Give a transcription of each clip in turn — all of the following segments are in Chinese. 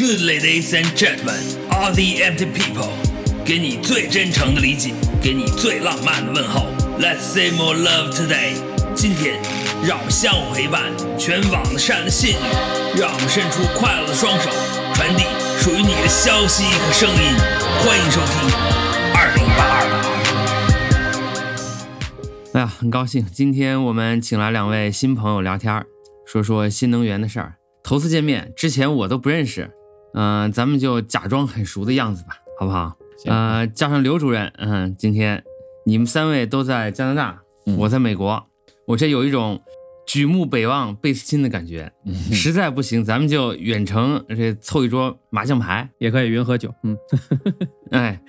Good ladies and gentlemen, all the empty people，给你最真诚的理解，给你最浪漫的问候。Let's say more love today。今天，让我们相互陪伴，全网的善的信女，让我们伸出快乐的双手，传递属于你的消息和声音。欢迎收听二零八二。哎呀，很高兴，今天我们请来两位新朋友聊天，说说新能源的事儿。头次见面之前我都不认识，嗯、咱们就假装很熟的样子吧，好不好？呃，加上刘主任，嗯，今天你们三位都在加拿大，我在美国，我这有一种举目北望贝斯亲的感觉。实在不行，咱们就远程这凑一桌麻将牌，也可以云喝酒，嗯，哎，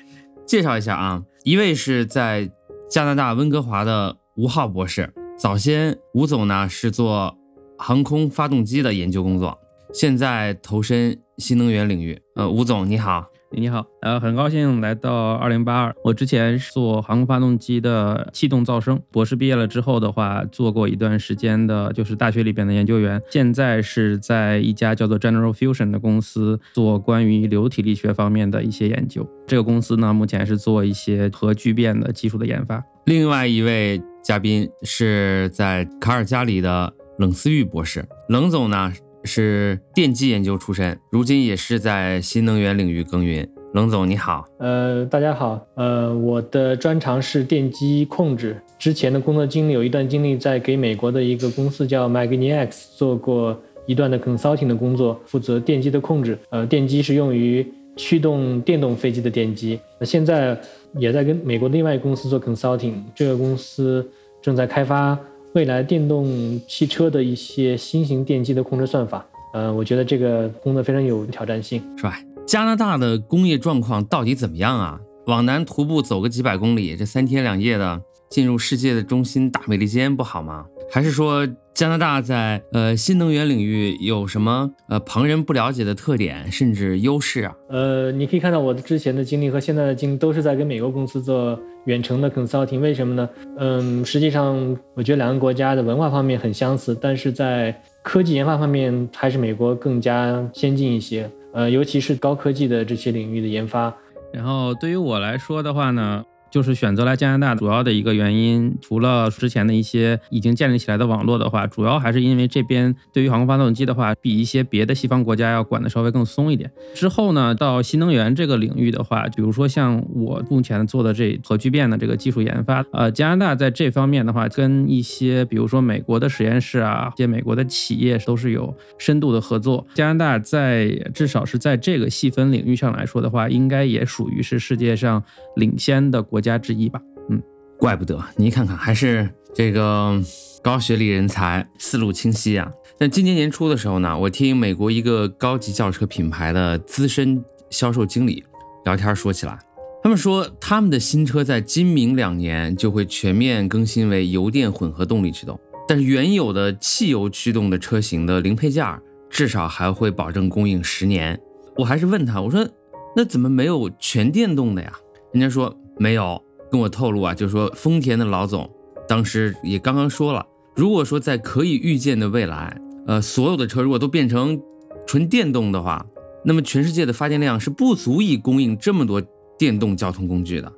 介绍一下啊，一位是在加拿大温哥华的吴浩博士，早先吴总呢是做航空发动机的研究工作，现在投身新能源领域。呃，吴总你好，你好，呃，很高兴来到二零八二。我之前是做航空发动机的气动噪声，博士毕业了之后的话，做过一段时间的，就是大学里边的研究员。现在是在一家叫做 General Fusion 的公司做关于流体力学方面的一些研究。这个公司呢，目前是做一些核聚变的技术的研发。另外一位嘉宾是在卡尔加里的冷思玉博士，冷总呢是电机研究出身，如今也是在新能源领域耕耘。冷总你好，呃，大家好，呃，我的专长是电机控制。之前的工作经历有一段经历在给美国的一个公司叫 Magnex 做过一段的 consulting 的工作，负责电机的控制。呃，电机是用于驱动电动飞机的电机。那现在也在跟美国另外一个公司做 consulting，这个公司正在开发未来电动汽车的一些新型电机的控制算法。呃，我觉得这个工作非常有挑战性。是吧。加拿大的工业状况到底怎么样啊？往南徒步走个几百公里，这三天两夜的进入世界的中心大美利坚不好吗？还是说加拿大在呃新能源领域有什么呃旁人不了解的特点甚至优势啊？呃，你可以看到我的之前的经历和现在的经历都是在跟美国公司做远程的 consulting，为什么呢？嗯，实际上我觉得两个国家的文化方面很相似，但是在科技研发方面还是美国更加先进一些。呃，尤其是高科技的这些领域的研发。然后对于我来说的话呢，就是选择来加拿大主要的一个原因，除了之前的一些已经建立起来的网络的话，主要还是因为这边对于航空发动机的话，比一些别的西方国家要管的稍微更松一点。之后呢，到新能源这个领域的话，比如说像我目前做的这核聚变的这个技术研发，呃，加拿大在这方面的话，跟一些比如说美国的实验室啊，一些美国的企业都是有深度的合作。加拿大在至少是在这个细分领域上来说的话，应该也属于是世界上领先的国家之一吧。嗯，怪不得你看看，还是这个高学历人才，思路清晰啊。那今年年初的时候呢，我听美国一个高级轿车品牌的资深销售经理聊天说起来，他们说他们的新车在今明两年就会全面更新为油电混合动力驱动，但是原有的汽油驱动的车型的零配件至少还会保证供应十年。我还是问他，我说那怎么没有全电动的呀？人家说没有，跟我透露啊，就是说丰田的老总当时也刚刚说了，如果说在可以预见的未来，呃，所有的车如果都变成纯电动的话，那么全世界的发电量是不足以供应这么多电动交通工具的。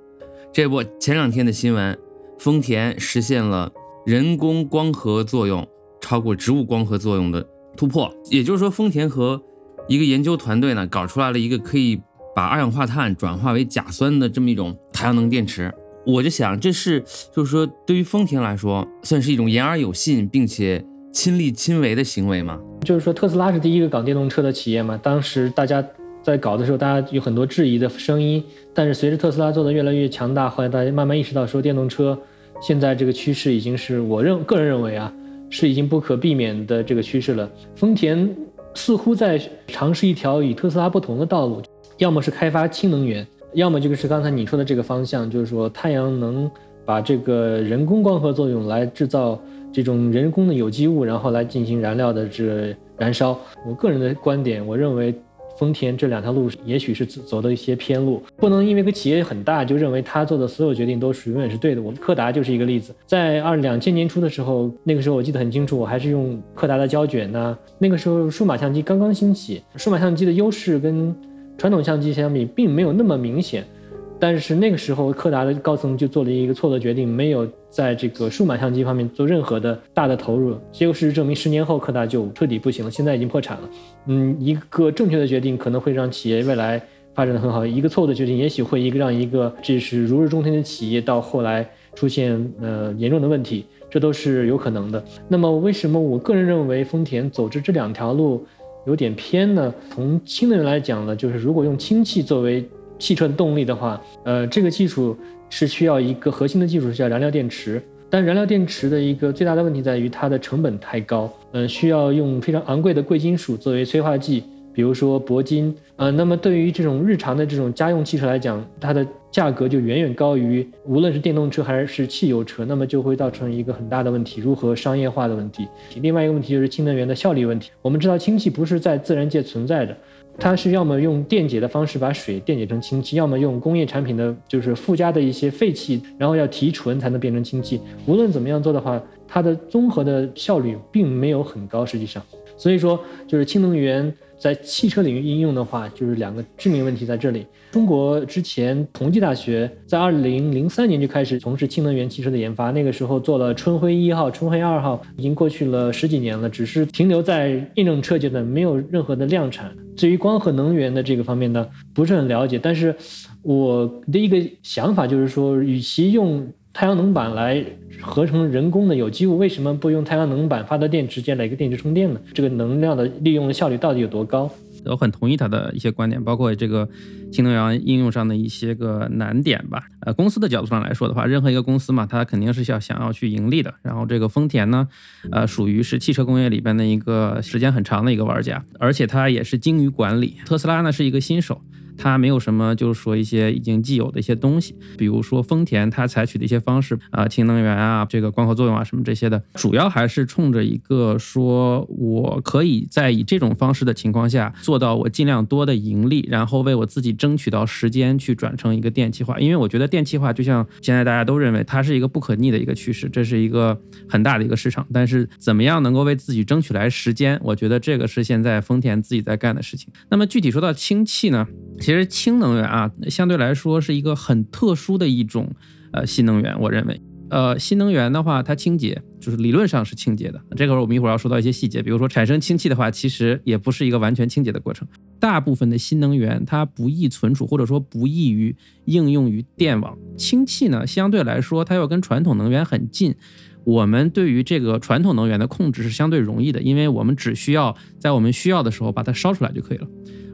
这不，前两天的新闻，丰田实现了人工光合作用超过植物光合作用的突破，也就是说，丰田和一个研究团队呢，搞出来了一个可以把二氧化碳转化为甲酸的这么一种太阳能电池。我就想，这是就是说，对于丰田来说，算是一种言而有信，并且亲力亲为的行为吗？就是说，特斯拉是第一个搞电动车的企业嘛。当时大家在搞的时候，大家有很多质疑的声音，但是随着特斯拉做的越来越强大，后来大家慢慢意识到，说电动车现在这个趋势已经是我认个人认为啊，是已经不可避免的这个趋势了。丰田似乎在尝试一条与特斯拉不同的道路，要么是开发氢能源，要么就是刚才你说的这个方向，就是说太阳能把这个人工光合作用来制造这种人工的有机物，然后来进行燃料的这燃烧。我个人的观点，我认为丰田这两条路也许是走的一些偏路，不能因为个企业很大就认为他做的所有决定都是永远是对的。我们柯达就是一个例子，在二两千年初的时候，那个时候我记得很清楚，我还是用柯达的胶卷呢。那个时候数码相机刚刚兴起，数码相机的优势跟传统相机相比并没有那么明显。但是那个时候，柯达的高层就做了一个错误的决定，没有在这个数码相机方面做任何的大的投入。结果事实证明，十年后柯达就彻底不行了，现在已经破产了。嗯，一个正确的决定可能会让企业未来发展的很好，一个错误的决定也许会一个让一个这是如日中天的企业到后来出现呃严重的问题，这都是有可能的。那么为什么我个人认为丰田走着这两条路有点偏呢？从氢能源来讲呢，就是如果用氢气作为汽车的动力的话，呃，这个技术是需要一个核心的技术，叫燃料电池。但燃料电池的一个最大的问题在于它的成本太高，呃，需要用非常昂贵的贵金属作为催化剂，比如说铂金，呃，那么对于这种日常的这种家用汽车来讲，它的价格就远远高于无论是电动车还是汽油车，那么就会造成一个很大的问题，如何商业化的问题。另外一个问题就是氢能源的效率问题。我们知道氢气不是在自然界存在的。它是要么用电解的方式把水电解成氢气，要么用工业产品的就是附加的一些废气，然后要提纯才能变成氢气。无论怎么样做的话，它的综合的效率并没有很高，实际上。所以说，就是氢能源。在汽车领域应用的话，就是两个致命问题在这里。中国之前同济大学在二零零三年就开始从事氢能源汽车的研发，那个时候做了春晖一号、春晖二号，已经过去了十几年了，只是停留在验证车阶段，没有任何的量产。至于光合能源的这个方面呢，不是很了解。但是我的一个想法就是说，与其用太阳能板来合成人工的有机物，为什么不用太阳能板发的电直接来一个电池充电呢？这个能量的利用的效率到底有多高？我很同意他的一些观点，包括这个新能源应用上的一些个难点吧。呃，公司的角度上来说的话，任何一个公司嘛，它肯定是要想要去盈利的。然后这个丰田呢，呃，属于是汽车工业里边的一个时间很长的一个玩家，而且它也是精于管理。特斯拉呢是一个新手。它没有什么，就是说一些已经既有的一些东西，比如说丰田它采取的一些方式啊，氢能源啊，这个光合作用啊什么这些的，主要还是冲着一个说我可以在以这种方式的情况下做到我尽量多的盈利，然后为我自己争取到时间去转成一个电气化。因为我觉得电气化就像现在大家都认为它是一个不可逆的一个趋势，这是一个很大的一个市场。但是怎么样能够为自己争取来时间，我觉得这个是现在丰田自己在干的事情。那么具体说到氢气呢？其实氢能源啊，相对来说是一个很特殊的一种呃新能源。我认为，呃，新能源的话，它清洁，就是理论上是清洁的。这个我们一会儿要说到一些细节，比如说产生氢气的话，其实也不是一个完全清洁的过程。大部分的新能源它不易存储，或者说不易于应用于电网。氢气呢，相对来说它要跟传统能源很近。我们对于这个传统能源的控制是相对容易的，因为我们只需要在我们需要的时候把它烧出来就可以了。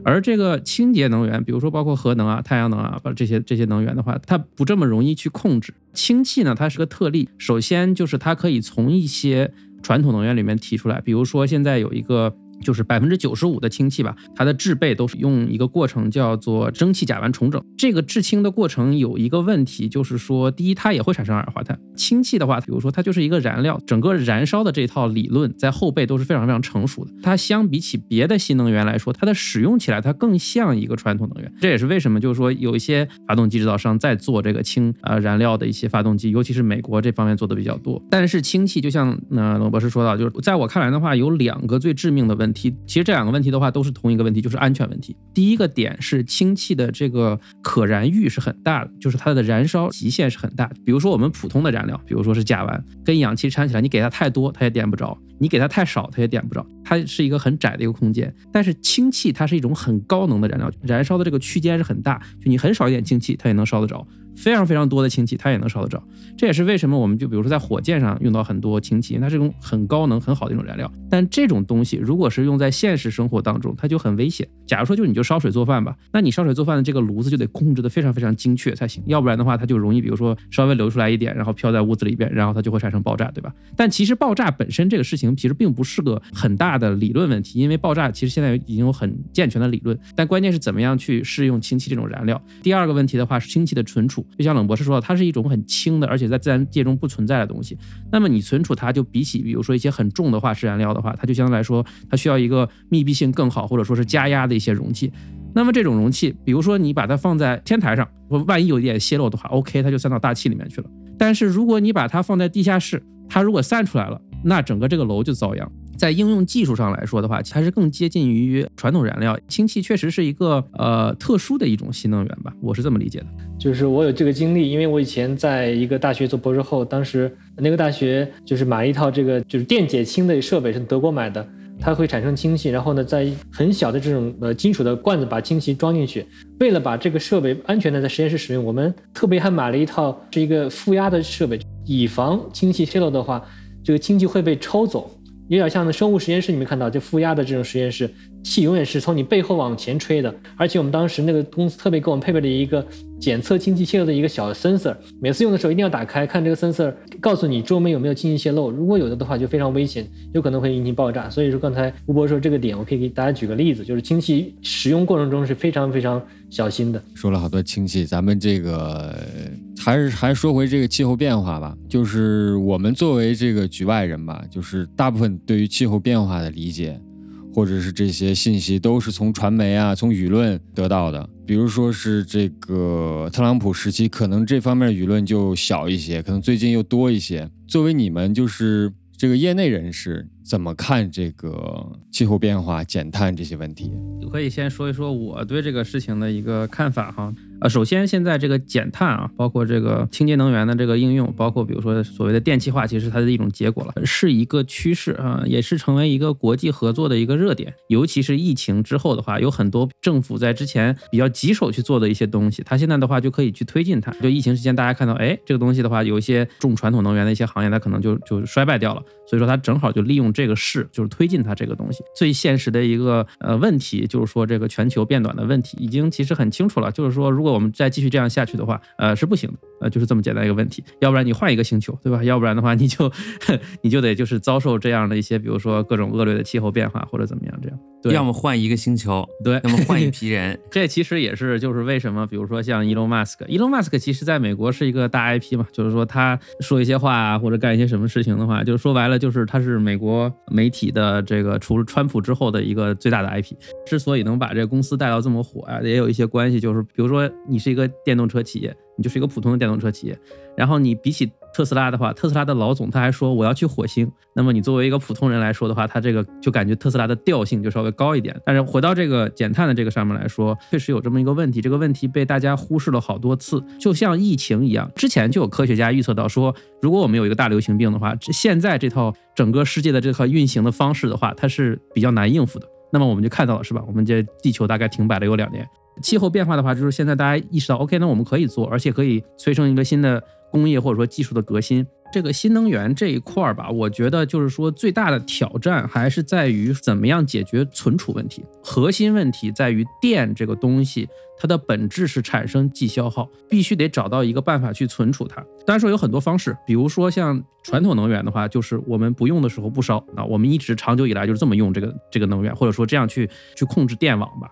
而这个清洁能源，比如说包括核能啊、太阳能啊，把这些这些能源的话，它不这么容易去控制。氢气呢，它是个特例。首先就是它可以从一些传统能源里面提出来，比如说现在有一个。就是百分之九十五的氢气吧，它的制备都是用一个过程叫做蒸汽甲烷重整。这个制氢的过程有一个问题，就是说，第一，它也会产生二氧化碳。氢气的话，比如说它就是一个燃料，整个燃烧的这套理论在后背都是非常非常成熟的。它相比起别的新能源来说，它的使用起来它更像一个传统能源。这也是为什么就是说有一些发动机制造商在做这个氢呃燃料的一些发动机，尤其是美国这方面做的比较多。但是氢气就像呃龙博士说到，就是在我看来的话，有两个最致命的问。问题其实这两个问题的话都是同一个问题，就是安全问题。第一个点是氢气的这个可燃域是很大的，就是它的燃烧极限是很大。比如说我们普通的燃料，比如说是甲烷，跟氧气掺起来，你给它太多它也点不着，你给它太少它也点不着，它是一个很窄的一个空间。但是氢气它是一种很高能的燃料，燃烧的这个区间是很大，就你很少一点氢气它也能烧得着。非常非常多的氢气，它也能烧得着。这也是为什么我们就比如说在火箭上用到很多氢气，它是种很高能、很好的一种燃料。但这种东西如果是用在现实生活当中，它就很危险。假如说就你就烧水做饭吧，那你烧水做饭的这个炉子就得控制的非常非常精确才行，要不然的话它就容易，比如说稍微流出来一点，然后飘在屋子里边，然后它就会产生爆炸，对吧？但其实爆炸本身这个事情其实并不是个很大的理论问题，因为爆炸其实现在已经有很健全的理论。但关键是怎么样去适用氢气这种燃料。第二个问题的话是氢气的存储，就像冷博士说的。它是一种很轻的，而且在自然界中不存在的东西。那么你存储它，就比起比如说一些很重的化石燃料的话，它就相对来说，它需要一个密闭性更好，或者说是加压的一些容器。那么这种容器，比如说你把它放在天台上，万一有一点泄漏的话，OK，它就散到大气里面去了。但是如果你把它放在地下室，它如果散出来了，那整个这个楼就遭殃。在应用技术上来说的话，还是更接近于传统燃料。氢气确实是一个呃特殊的一种新能源吧，我是这么理解的。就是我有这个经历，因为我以前在一个大学做博士后，当时那个大学就是买了一套这个就是电解氢的设备，是德国买的，它会产生氢气，然后呢，在很小的这种呃金属的罐子把氢气装进去。为了把这个设备安全的在实验室使用，我们特别还买了一套是一个负压的设备，以防氢气泄漏的话，这个氢气会被抽走。有点像呢生物实验室，你们看到就负压的这种实验室，气永远是从你背后往前吹的。而且我们当时那个公司特别给我们配备了一个检测氢气泄漏的一个小 sensor，每次用的时候一定要打开看这个 sensor，告诉你周围有没有氢气泄漏。如果有的的话，就非常危险，有可能会引起爆炸。所以说刚才吴博说这个点，我可以给大家举个例子，就是氢气使用过程中是非常非常小心的。说了好多氢气，咱们这个。还是还说回这个气候变化吧，就是我们作为这个局外人吧，就是大部分对于气候变化的理解，或者是这些信息，都是从传媒啊、从舆论得到的。比如说是这个特朗普时期，可能这方面舆论就小一些，可能最近又多一些。作为你们就是这个业内人士，怎么看这个气候变化、减碳这些问题？可以先说一说我对这个事情的一个看法哈。呃，首先现在这个减碳啊，包括这个清洁能源的这个应用，包括比如说所谓的电气化，其实它的一种结果了，是一个趋势啊，也是成为一个国际合作的一个热点。尤其是疫情之后的话，有很多政府在之前比较棘手去做的一些东西，它现在的话就可以去推进它。就疫情期间，大家看到，哎，这个东西的话，有一些重传统能源的一些行业，它可能就就衰败掉了。所以说，它正好就利用这这个事，就是推进它这个东西。最现实的一个呃问题，就是说这个全球变暖的问题，已经其实很清楚了，就是说如果我们再继续这样。下去的话，呃，是不行的，呃，就是这么简单一个问题。要不然你换一个星球，对吧？要不然的话，你就 你就得就是遭受这样的一些，比如说各种恶劣的气候变化或者怎么样这样。对，要么换一个星球，对，要么换一批人。这其实也是就是为什么，比如说像伊隆马斯克，伊隆马斯克其实在美国是一个大 IP 嘛，就是说他说一些话啊，或者干一些什么事情的话，就是说白了就是他是美国媒体的这个除了川普之后的一个最大的 IP。之所以能把这个公司带到这么火啊，也有一些关系，就是比如说你是一个电动车企业。你就是一个普通的电动车企业，然后你比起特斯拉的话，特斯拉的老总他还说我要去火星。那么你作为一个普通人来说的话，他这个就感觉特斯拉的调性就稍微高一点。但是回到这个减碳的这个上面来说，确实有这么一个问题，这个问题被大家忽视了好多次，就像疫情一样，之前就有科学家预测到说，如果我们有一个大流行病的话，现在这套整个世界的这套运行的方式的话，它是比较难应付的。那么我们就看到了，是吧？我们这地球大概停摆了有两年。气候变化的话，就是现在大家意识到，OK，那我们可以做，而且可以催生一个新的工业或者说技术的革新。这个新能源这一块儿吧，我觉得就是说最大的挑战还是在于怎么样解决存储问题。核心问题在于电这个东西，它的本质是产生即消耗，必须得找到一个办法去存储它。当然说有很多方式，比如说像传统能源的话，就是我们不用的时候不烧啊，我们一直长久以来就是这么用这个这个能源，或者说这样去去控制电网吧。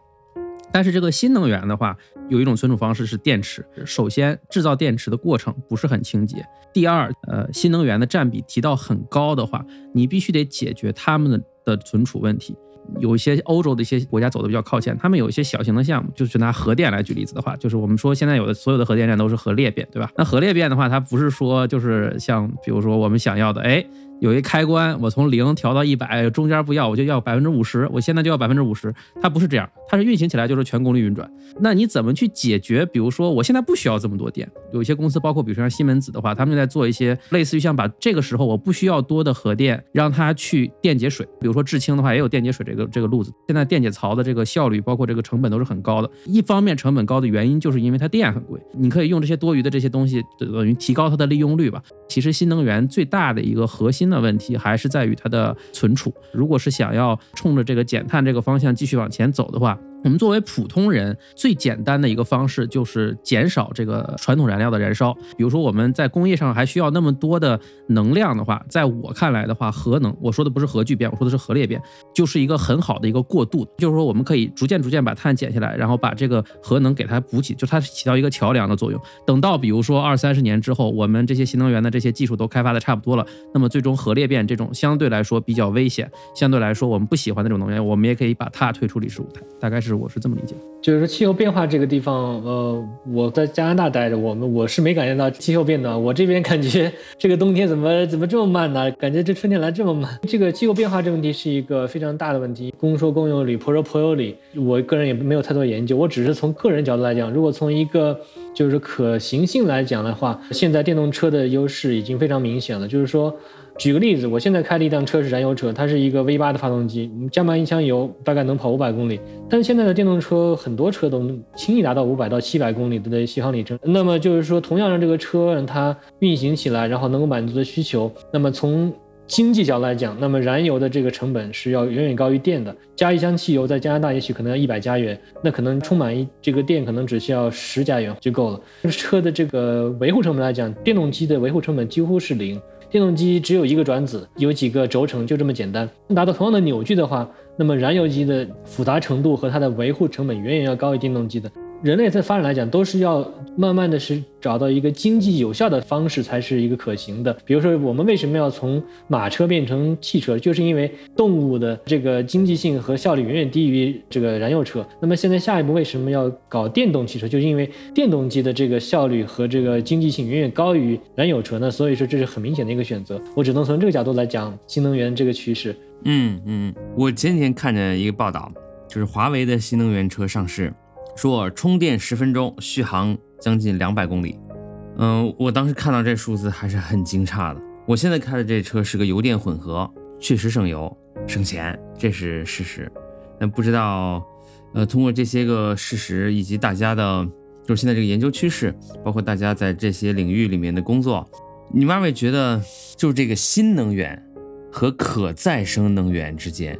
但是这个新能源的话，有一种存储方式是电池。首先，制造电池的过程不是很清洁；第二，呃，新能源的占比提到很高的话，你必须得解决他们的的存储问题。有一些欧洲的一些国家走的比较靠前，他们有一些小型的项目，就是拿核电来举例子的话，就是我们说现在有的所有的核电站都是核裂变，对吧？那核裂变的话，它不是说就是像比如说我们想要的，哎。有一开关，我从零调到一百，中间不要，我就要百分之五十，我现在就要百分之五十。它不是这样，它是运行起来就是全功率运转。那你怎么去解决？比如说我现在不需要这么多电，有一些公司，包括比如说像西门子的话，他们就在做一些类似于像把这个时候我不需要多的核电，让它去电解水。比如说制氢的话，也有电解水这个这个路子。现在电解槽的这个效率，包括这个成本都是很高的。一方面成本高的原因，就是因为它电很贵。你可以用这些多余的这些东西，等于提高它的利用率吧。其实新能源最大的一个核心的问题还是在于它的存储。如果是想要冲着这个减碳这个方向继续往前走的话，我们作为普通人，最简单的一个方式就是减少这个传统燃料的燃烧。比如说我们在工业上还需要那么多的能量的话，在我看来的话，核能，我说的不是核聚变，我说的是核裂变，就是一个很好的一个过渡。就是说我们可以逐渐逐渐把碳减下来，然后把这个核能给它补起，就它起到一个桥梁的作用。等到比如说二三十年之后，我们这些新能源的这些技术都开发的差不多了，那么最终核裂变这种相对来说比较危险、相对来说我们不喜欢那种能源，我们也可以把它推出历史舞台。大概是。是我是这么理解。就是说气候变化这个地方，呃，我在加拿大待着，我们我是没感觉到气候变暖。我这边感觉这个冬天怎么怎么这么慢呢？感觉这春天来这么慢。这个气候变化这个问题是一个非常大的问题，公说公有理，婆说婆有理。我个人也没有太多研究，我只是从个人角度来讲，如果从一个就是可行性来讲的话，现在电动车的优势已经非常明显了。就是说。举个例子，我现在开的一辆车是燃油车，它是一个 V8 的发动机，加满一箱油大概能跑五百公里。但是现在的电动车很多车都轻易达到五百到七百公里的续航里程。那么就是说，同样让这个车让它运行起来，然后能够满足的需求，那么从经济角度来讲，那么燃油的这个成本是要远远高于电的。加一箱汽油在加拿大也许可能要一百加元，那可能充满一这个电可能只需要十加元就够了。车的这个维护成本来讲，电动机的维护成本几乎是零。电动机只有一个转子，有几个轴承，就这么简单。达到同样的扭矩的话，那么燃油机的复杂程度和它的维护成本远远要高于电动机的。人类在发展来讲，都是要慢慢的是找到一个经济有效的方式，才是一个可行的。比如说，我们为什么要从马车变成汽车，就是因为动物的这个经济性和效率远远低于这个燃油车。那么现在下一步为什么要搞电动汽车，就是因为电动机的这个效率和这个经济性远远高于燃油车。那所以说这是很明显的一个选择。我只能从这个角度来讲新能源这个趋势。嗯嗯，我前几天看着一个报道，就是华为的新能源车上市。说充电十分钟，续航将近两百公里。嗯，我当时看到这数字还是很惊诧的。我现在开的这车是个油电混合，确实省油省钱，这是事实。那不知道，呃，通过这些个事实以及大家的，就是现在这个研究趋势，包括大家在这些领域里面的工作，你们二位觉得，就是这个新能源和可再生能源之间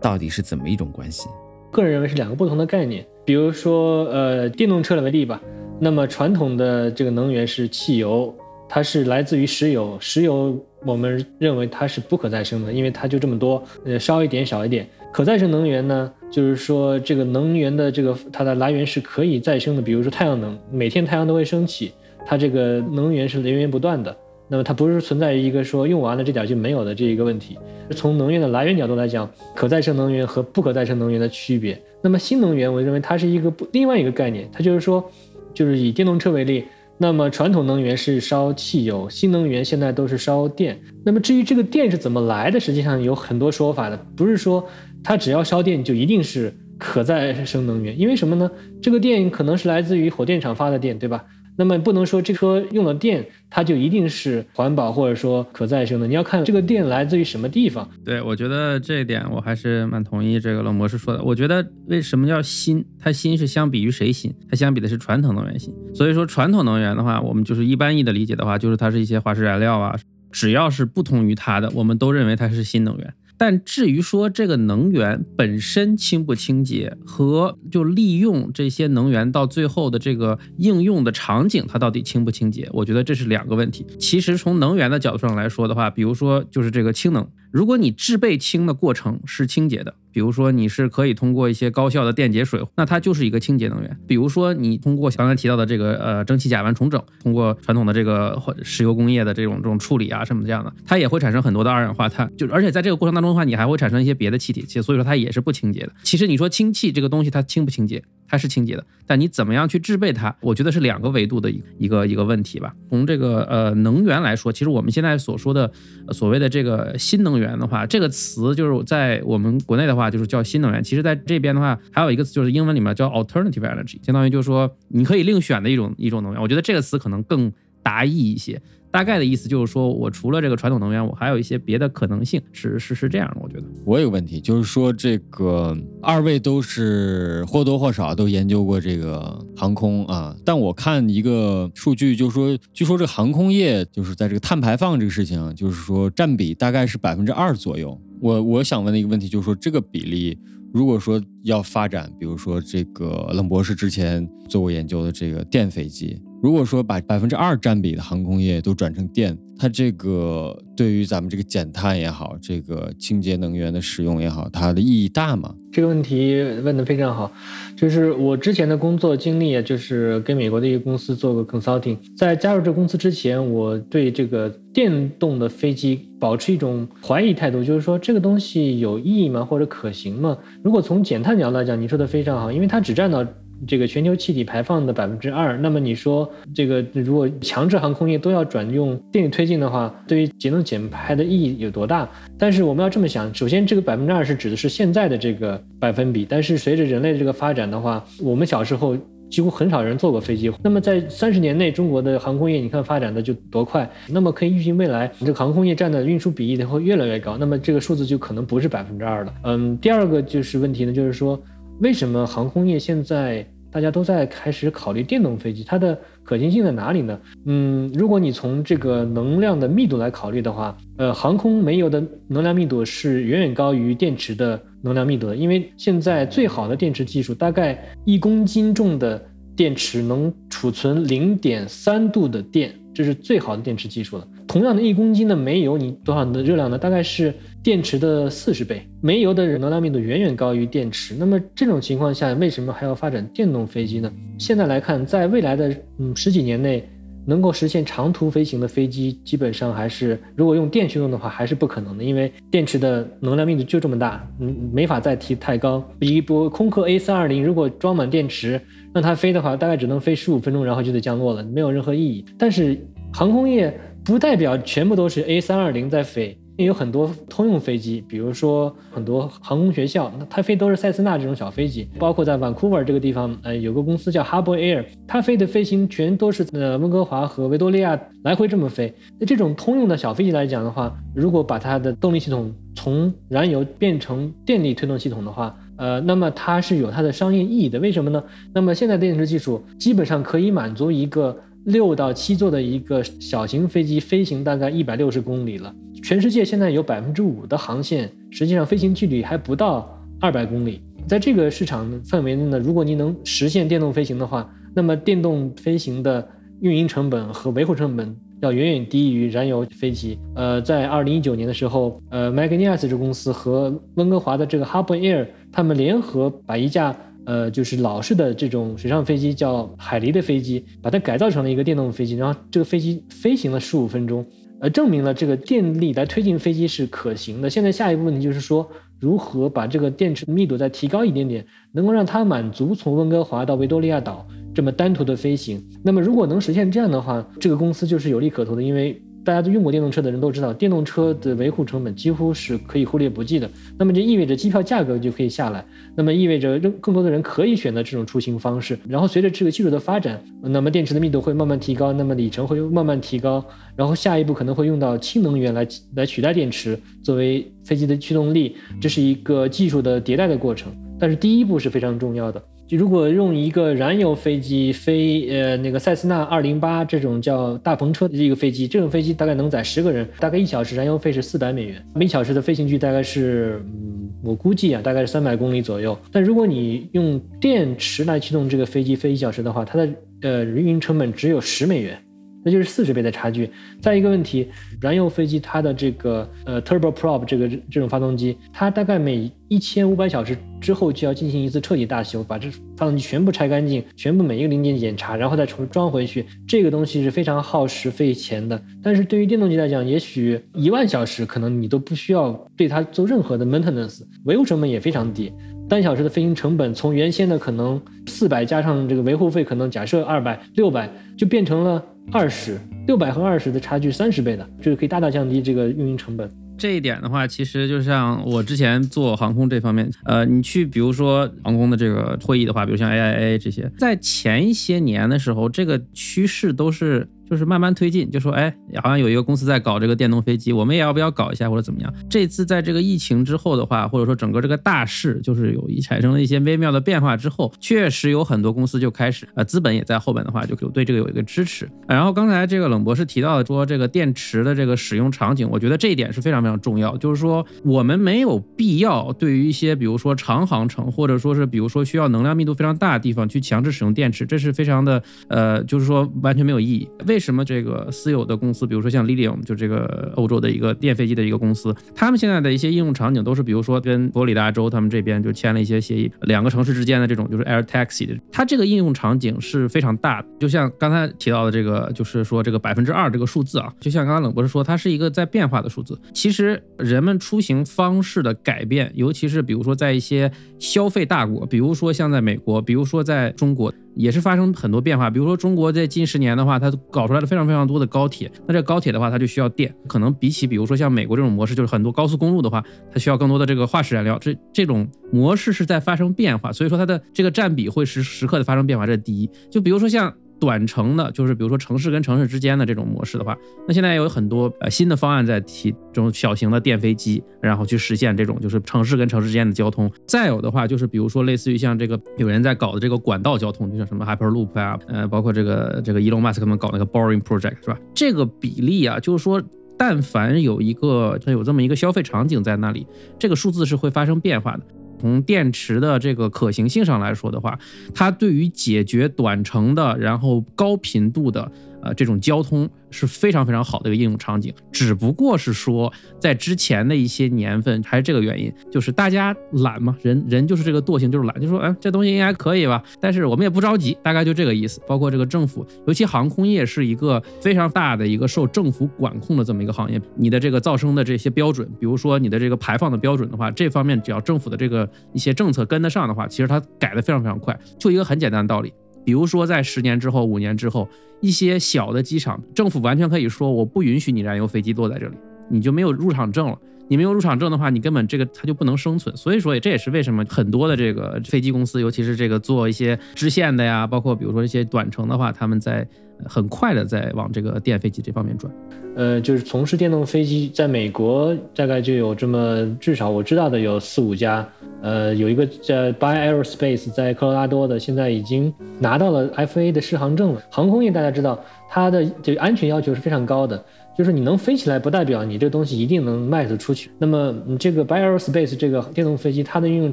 到底是怎么一种关系？个人认为是两个不同的概念。比如说，呃，电动车为例吧，那么传统的这个能源是汽油，它是来自于石油，石油我们认为它是不可再生的，因为它就这么多，呃，烧一点少一点。可再生能源呢，就是说这个能源的这个它的来源是可以再生的，比如说太阳能，每天太阳都会升起，它这个能源是源源不断的。那么它不是存在于一个说用完了这点就没有的这一个问题。从能源的来源角度来讲，可再生能源和不可再生能源的区别。那么新能源，我认为它是一个不另外一个概念。它就是说，就是以电动车为例，那么传统能源是烧汽油，新能源现在都是烧电。那么至于这个电是怎么来的，实际上有很多说法的，不是说它只要烧电就一定是可再生能源。因为什么呢？这个电可能是来自于火电厂发的电，对吧？那么不能说这车用了电，它就一定是环保或者说可再生的。你要看这个电来自于什么地方。对，我觉得这一点我还是蛮同意这个冷博士说的。我觉得为什么叫新？它新是相比于谁新？它相比的是传统能源新。所以说传统能源的话，我们就是一般意的理解的话，就是它是一些化石燃料啊，只要是不同于它的，我们都认为它是新能源。但至于说这个能源本身清不清洁，和就利用这些能源到最后的这个应用的场景，它到底清不清洁？我觉得这是两个问题。其实从能源的角度上来说的话，比如说就是这个氢能。如果你制备氢的过程是清洁的，比如说你是可以通过一些高效的电解水，那它就是一个清洁能源。比如说你通过刚才提到的这个呃蒸汽甲烷重整，通过传统的这个或石油工业的这种这种处理啊什么这样的，它也会产生很多的二氧化碳。就而且在这个过程当中的话，你还会产生一些别的气体，其实所以说它也是不清洁的。其实你说氢气这个东西它清不清洁？它是清洁的，但你怎么样去制备它？我觉得是两个维度的一一个一个问题吧。从这个呃能源来说，其实我们现在所说的所谓的这个新能源的话，这个词就是在我们国内的话就是叫新能源。其实在这边的话，还有一个词就是英文里面叫 alternative energy，相当于就是说你可以另选的一种一种能源。我觉得这个词可能更达意一些。大概的意思就是说，我除了这个传统能源，我还有一些别的可能性，是是是这样的。我觉得我有个问题，就是说这个二位都是或多或少都研究过这个航空啊，但我看一个数据，就是说，据说这个航空业就是在这个碳排放这个事情，就是说占比大概是百分之二左右。我我想问的一个问题就是说，这个比例如果说要发展，比如说这个冷博士之前做过研究的这个电飞机。如果说把百分之二占比的航空业都转成电，它这个对于咱们这个减碳也好，这个清洁能源的使用也好，它的意义大吗？这个问题问得非常好，就是我之前的工作经历，就是跟美国的一个公司做过 consulting。在加入这公司之前，我对这个电动的飞机保持一种怀疑态度，就是说这个东西有意义吗，或者可行吗？如果从减碳角度来讲，你说的非常好，因为它只占到。这个全球气体排放的百分之二，那么你说这个如果强制航空业都要转用电力推进的话，对于节能减排的意义有多大？但是我们要这么想，首先这个百分之二是指的是现在的这个百分比，但是随着人类的这个发展的话，我们小时候几乎很少人坐过飞机。那么在三十年内，中国的航空业你看发展的就多快，那么可以预计未来这个航空业占的运输比例会越来越高，那么这个数字就可能不是百分之二了。嗯，第二个就是问题呢，就是说为什么航空业现在？大家都在开始考虑电动飞机，它的可行性在哪里呢？嗯，如果你从这个能量的密度来考虑的话，呃，航空煤油的能量密度是远远高于电池的能量密度的，因为现在最好的电池技术，大概一公斤重的电池能储存零点三度的电。这是最好的电池技术了。同样的一公斤的煤油，你多少的热量呢？大概是电池的四十倍。煤油的能量密度远远高于电池。那么这种情况下，为什么还要发展电动飞机呢？现在来看，在未来的嗯十几年内，能够实现长途飞行的飞机，基本上还是如果用电驱动的话，还是不可能的，因为电池的能量密度就这么大，嗯，没法再提太高。比一波空客 A 三二零，如果装满电池。让它飞的话，大概只能飞十五分钟，然后就得降落了，没有任何意义。但是航空业不代表全部都是 A 三二零在飞，也有很多通用飞机，比如说很多航空学校，它飞都是塞斯纳这种小飞机。包括在 Vancouver 这个地方，呃，有个公司叫 harbor Air，它飞的飞行全都是呃温哥华和维多利亚来回这么飞。那这种通用的小飞机来讲的话，如果把它的动力系统从燃油变成电力推动系统的话，呃，那么它是有它的商业意义的，为什么呢？那么现在电池技术基本上可以满足一个六到七座的一个小型飞机飞行大概一百六十公里了。全世界现在有百分之五的航线，实际上飞行距离还不到二百公里。在这个市场范围内呢，如果您能实现电动飞行的话，那么电动飞行的运营成本和维护成本。要远远低于燃油飞机。呃，在二零一九年的时候，呃 m a g n a s 这公司和温哥华的这个 Harbour Air，他们联合把一架呃就是老式的这种水上飞机叫海狸的飞机，把它改造成了一个电动飞机，然后这个飞机飞行了十五分钟，呃，证明了这个电力来推进飞机是可行的。现在下一步问题就是说，如何把这个电池密度再提高一点点，能够让它满足从温哥华到维多利亚岛。这么单途的飞行，那么如果能实现这样的话，这个公司就是有利可图的，因为大家都用过电动车的人都知道，电动车的维护成本几乎是可以忽略不计的。那么这意味着机票价格就可以下来，那么意味着更更多的人可以选择这种出行方式。然后随着这个技术的发展，那么电池的密度会慢慢提高，那么里程会慢慢提高，然后下一步可能会用到氢能源来来取代电池作为飞机的驱动力，这是一个技术的迭代的过程。但是第一步是非常重要的。就如果用一个燃油飞机飞，呃，那个塞斯纳二零八这种叫大篷车的一个飞机，这种飞机大概能载十个人，大概一小时燃油费是四百美元，每小时的飞行距大概是，嗯，我估计啊，大概是三百公里左右。但如果你用电池来驱动这个飞机飞一小时的话，它的呃运营成本只有十美元。那就是四十倍的差距。再一个问题，燃油飞机它的这个呃 turboprop 这个这种发动机，它大概每一千五百小时之后就要进行一次彻底大修，把这发动机全部拆干净，全部每一个零件检查，然后再重装回去。这个东西是非常耗时费钱的。但是对于电动机来讲，也许一万小时可能你都不需要对它做任何的 maintenance，维护成本也非常低。单小时的飞行成本从原先的可能四百加上这个维护费，可能假设二百六百，就变成了。二十六百和二十的差距三十倍的，就是可以大大降低这个运营成本。这一点的话，其实就像我之前做航空这方面，呃，你去比如说航空的这个会议的话，比如像 AIA 这些，在前一些年的时候，这个趋势都是就是慢慢推进，就说哎，好像有一个公司在搞这个电动飞机，我们也要不要搞一下或者怎么样？这次在这个疫情之后的话，或者说整个这个大势就是有一产生了一些微妙的变化之后，确实有很多公司就开始呃，资本也在后边的话就有对这个有一个支持。然后刚才这个冷博士提到的说这个电池的这个使用场景，我觉得这一点是非常非常重要，就是说我们没有必要对于一些比如说长航程或者说是比如说需要能量密度非常大的地方去强制使用电池，这是非常的呃，就是说完全没有意义。为为什么这个私有的公司，比如说像 Lilium，就这个欧洲的一个电飞机的一个公司，他们现在的一些应用场景都是，比如说跟佛罗里达州他们这边就签了一些协议，两个城市之间的这种就是 Air Taxi 的，它这个应用场景是非常大的。就像刚才提到的这个，就是说这个百分之二这个数字啊，就像刚刚冷博士说，它是一个在变化的数字。其实人们出行方式的改变，尤其是比如说在一些消费大国，比如说像在美国，比如说在中国。也是发生很多变化，比如说中国在近十年的话，它搞出来了非常非常多的高铁。那这高铁的话，它就需要电，可能比起比如说像美国这种模式，就是很多高速公路的话，它需要更多的这个化石燃料。这这种模式是在发生变化，所以说它的这个占比会时时刻的发生变化。这是第一。就比如说像。短程的，就是比如说城市跟城市之间的这种模式的话，那现在有很多呃新的方案在提，这种小型的电飞机，然后去实现这种就是城市跟城市之间的交通。再有的话，就是比如说类似于像这个有人在搞的这个管道交通，就像什么 Hyperloop 啊，呃，包括这个这个 Elon Musk 他们搞那个 Boring Project 是吧？这个比例啊，就是说，但凡有一个它有这么一个消费场景在那里，这个数字是会发生变化的。从电池的这个可行性上来说的话，它对于解决短程的，然后高频度的。呃，这种交通是非常非常好的一个应用场景，只不过是说在之前的一些年份还是这个原因，就是大家懒嘛，人人就是这个惰性，就是懒，就说，哎，这东西应该可以吧？但是我们也不着急，大概就这个意思。包括这个政府，尤其航空业是一个非常大的一个受政府管控的这么一个行业，你的这个噪声的这些标准，比如说你的这个排放的标准的话，这方面只要政府的这个一些政策跟得上的话，其实它改的非常非常快。就一个很简单的道理。比如说，在十年之后、五年之后，一些小的机场，政府完全可以说，我不允许你燃油飞机落在这里，你就没有入场证了。你没有入场证的话，你根本这个它就不能生存。所以说，这也是为什么很多的这个飞机公司，尤其是这个做一些支线的呀，包括比如说一些短程的话，他们在很快的在往这个电飞机这方面转。呃，就是从事电动飞机，在美国大概就有这么至少我知道的有四五家。呃，有一个叫 By Aerospace 在科罗拉多的，现在已经拿到了 FA 的适航证了。航空业大家知道，它的这个安全要求是非常高的。就是你能飞起来，不代表你这东西一定能卖得出去。那么，你这个 b i o Space 这个电动飞机，它的应用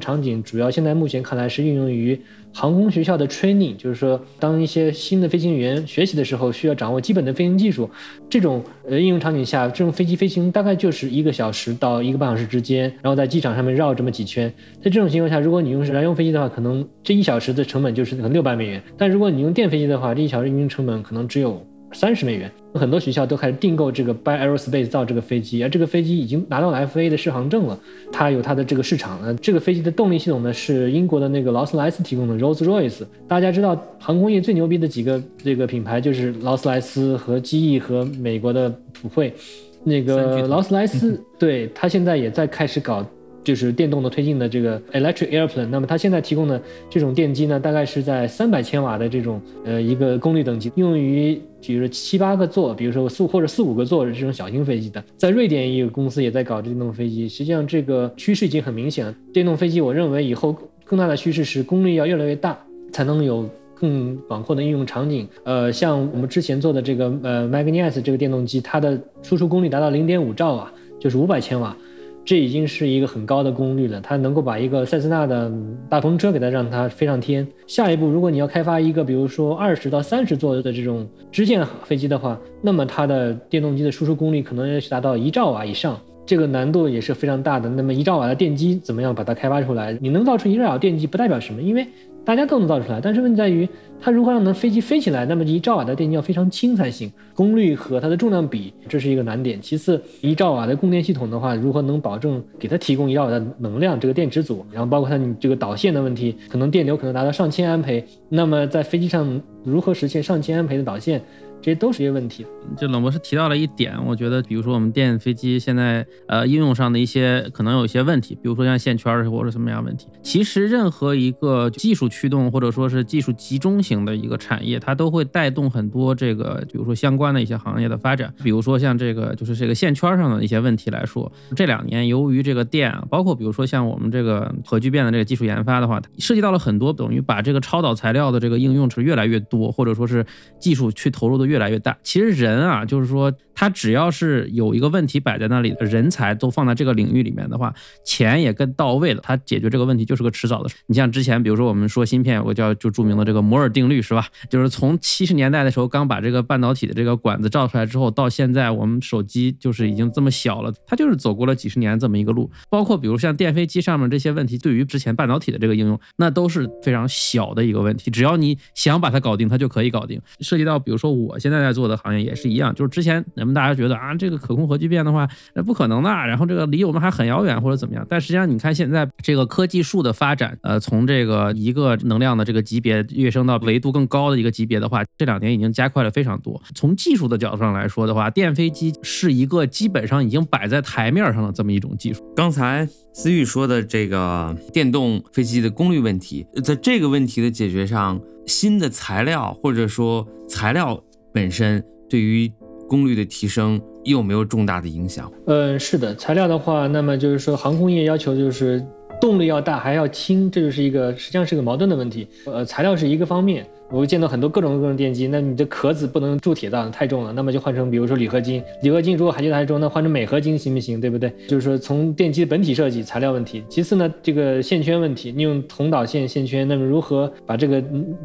场景主要现在目前看来是运用于航空学校的 training，就是说，当一些新的飞行员学习的时候，需要掌握基本的飞行技术。这种呃应用场景下，这种飞机飞行大概就是一个小时到一个半小时之间，然后在机场上面绕这么几圈。在这种情况下，如果你用燃油飞机的话，可能这一小时的成本就是可能六百美元。但如果你用电飞机的话，这一小时运营成本可能只有。三十美元，很多学校都开始订购这个 By Aerospace 造这个飞机，而这个飞机已经拿到了 FA 的适航证了，它有它的这个市场。呃，这个飞机的动力系统呢是英国的那个劳斯莱斯提供的 Rolls Royce。大家知道航空业最牛逼的几个这个品牌就是劳斯莱斯和机翼和美国的普惠。那个劳斯莱斯，对它现在也在开始搞。就是电动的推进的这个 electric airplane，那么它现在提供的这种电机呢，大概是在三百千瓦的这种呃一个功率等级，用于比如说七八个座，比如说四或者四五个座的这种小型飞机的。在瑞典一个公司也在搞电动飞机，实际上这个趋势已经很明显了。电动飞机，我认为以后更大的趋势是功率要越来越大，才能有更广阔的应用场景。呃，像我们之前做的这个呃 Magnes 这个电动机，它的输出功率达到零点五兆瓦，就是五百千瓦。这已经是一个很高的功率了，它能够把一个塞斯纳的大篷车给它让它飞上天。下一步，如果你要开发一个，比如说二十到三十座的这种支线飞机的话，那么它的电动机的输出功率可能要去达到一兆瓦以上，这个难度也是非常大的。那么一兆瓦的电机怎么样把它开发出来？你能造出一兆瓦电机不代表什么，因为。大家都能造出来，但是问题在于它如何让能飞机飞起来？那么一兆瓦的电机要非常轻才行，功率和它的重量比，这是一个难点。其次，一兆瓦的供电系统的话，如何能保证给它提供一兆瓦的能量？这个电池组，然后包括它你这个导线的问题，可能电流可能达到上千安培。那么在飞机上如何实现上千安培的导线，这些都是一些问题。就冷博士提到了一点，我觉得，比如说我们电飞机现在呃应用上的一些可能有一些问题，比如说像线圈或者什么样问题。其实任何一个技术驱动或者说是技术集中型的一个产业，它都会带动很多这个，比如说相关的一些行业的发展。比如说像这个就是这个线圈上的一些问题来说，这两年由于这个电啊，包括比如说像我们这个核聚变的这个技术研发的话，涉及到了很多等于把这个超导材料的这个应用是越来越多，或者说是技术去投入的越越来越大。其实人啊，就是说。他只要是有一个问题摆在那里，人才都放在这个领域里面的话，钱也更到位了。他解决这个问题就是个迟早的事。你像之前，比如说我们说芯片，有个叫就著名的这个摩尔定律，是吧？就是从七十年代的时候刚把这个半导体的这个管子造出来之后，到现在我们手机就是已经这么小了，它就是走过了几十年这么一个路。包括比如像电飞机上面这些问题，对于之前半导体的这个应用，那都是非常小的一个问题。只要你想把它搞定，它就可以搞定。涉及到比如说我现在在做的行业也是一样，就是之前。人们大家觉得啊，这个可控核聚变的话，那不可能的，然后这个离我们还很遥远或者怎么样？但实际上，你看现在这个科技树的发展，呃，从这个一个能量的这个级别跃升到维度更高的一个级别的话，这两年已经加快了非常多。从技术的角度上来说的话，电飞机是一个基本上已经摆在台面上的这么一种技术。刚才思域说的这个电动飞机的功率问题，在这个问题的解决上，新的材料或者说材料本身对于功率的提升又没有重大的影响。嗯，是的，材料的话，那么就是说航空业要求就是动力要大还要轻，这就是一个实际上是个矛盾的问题。呃，材料是一个方面，我会见到很多各种各种电机，那你的壳子不能铸铁的太重了，那么就换成比如说铝合金。铝合金如果还觉得太重，那换成镁合金行不行？对不对？就是说从电机的本体设计材料问题。其次呢，这个线圈问题，你用铜导线线圈，那么如何把这个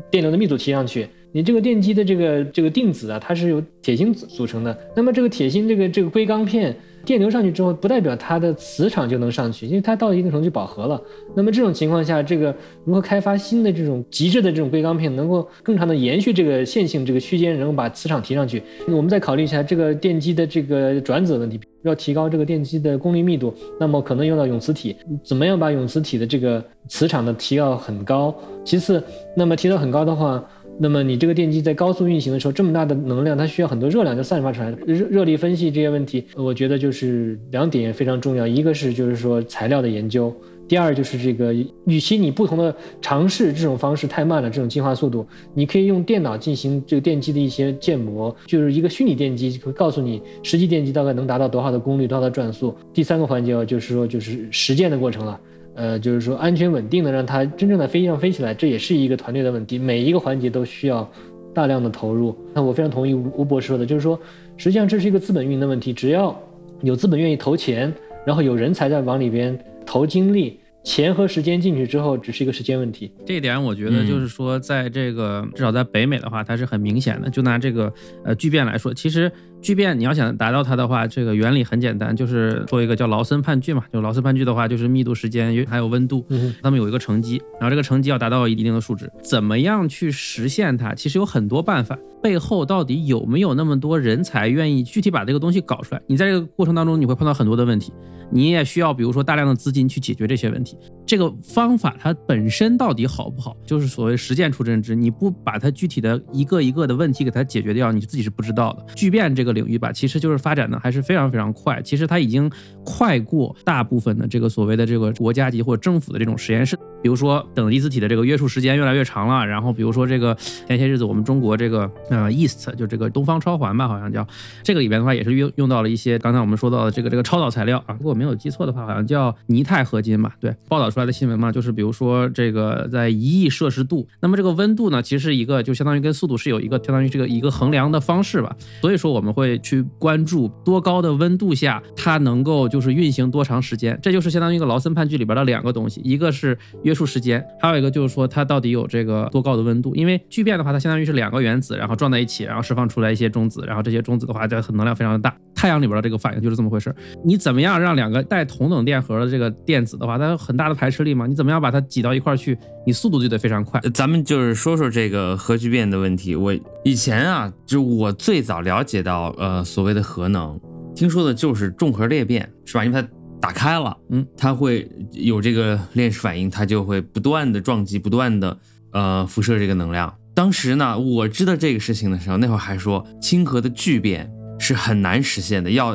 电流的密度提上去？你这个电机的这个这个定子啊，它是由铁芯组成的。那么这个铁芯这个这个硅钢片电流上去之后，不代表它的磁场就能上去，因为它到一定程度就饱和了。那么这种情况下，这个如何开发新的这种极致的这种硅钢片，能够更长的延续这个线性这个区间，然后把磁场提上去？我们再考虑一下这个电机的这个转子问题，要提高这个电机的功率密度，那么可能用到永磁体，怎么样把永磁体的这个磁场的提到很高？其次，那么提到很高的话。那么你这个电机在高速运行的时候，这么大的能量，它需要很多热量就散发出来。热热力分析这些问题，我觉得就是两点非常重要。一个是就是说材料的研究，第二就是这个，与其你不同的尝试这种方式太慢了，这种进化速度，你可以用电脑进行这个电机的一些建模，就是一个虚拟电机会告诉你实际电机大概能达到多少的功率，多少的转速。第三个环节就是说就是实践的过程了。呃，就是说安全稳定的让它真正在飞机上飞起来，这也是一个团队的问题，每一个环节都需要大量的投入。那我非常同意吴吴博士说的，就是说，实际上这是一个资本运营的问题，只要有资本愿意投钱，然后有人才在往里边投精力。钱和时间进去之后，只是一个时间问题。这一点我觉得就是说，在这个至少在北美的话，它是很明显的。就拿这个呃巨变来说，其实聚变你要想达到它的话，这个原理很简单，就是做一个叫劳森判据嘛。就劳森判据的话，就是密度、时间还有温度，它们有一个乘积，然后这个乘积要达到一定的数值。怎么样去实现它？其实有很多办法。背后到底有没有那么多人才愿意具体把这个东西搞出来？你在这个过程当中，你会碰到很多的问题。你也需要，比如说大量的资金去解决这些问题。这个方法它本身到底好不好，就是所谓实践出真知。你不把它具体的一个一个的问题给它解决掉，你自己是不知道的。聚变这个领域吧，其实就是发展的还是非常非常快。其实它已经快过大部分的这个所谓的这个国家级或者政府的这种实验室。比如说等离子体的这个约束时间越来越长了，然后比如说这个前些日子我们中国这个呃 East 就这个东方超环吧，好像叫这个里边的话也是用用到了一些刚才我们说到的这个这个超导材料啊。如果没有记错的话，好像叫泥钛合金吧？对，报道出来的新闻嘛，就是比如说这个在一亿摄氏度，那么这个温度呢，其实是一个就相当于跟速度是有一个相当于这个一个衡量的方式吧。所以说我们会去关注多高的温度下它能够就是运行多长时间，这就是相当于一个劳森判据里边的两个东西，一个是约束时间，还有一个就是说它到底有这个多高的温度。因为聚变的话，它相当于是两个原子然后撞在一起，然后释放出来一些中子，然后这些中子的话它能量非常的大。太阳里边的这个反应就是这么回事。你怎么样让两个带同等电荷的这个电子的话，它有很大的排斥力嘛？你怎么样把它挤到一块去？你速度就得非常快。咱们就是说说这个核聚变的问题。我以前啊，就我最早了解到，呃，所谓的核能，听说的就是重核裂变，是吧？因为它打开了，嗯，它会有这个链式反应，它就会不断的撞击，不断的呃辐射这个能量。当时呢，我知道这个事情的时候，那会儿还说氢核的聚变是很难实现的，要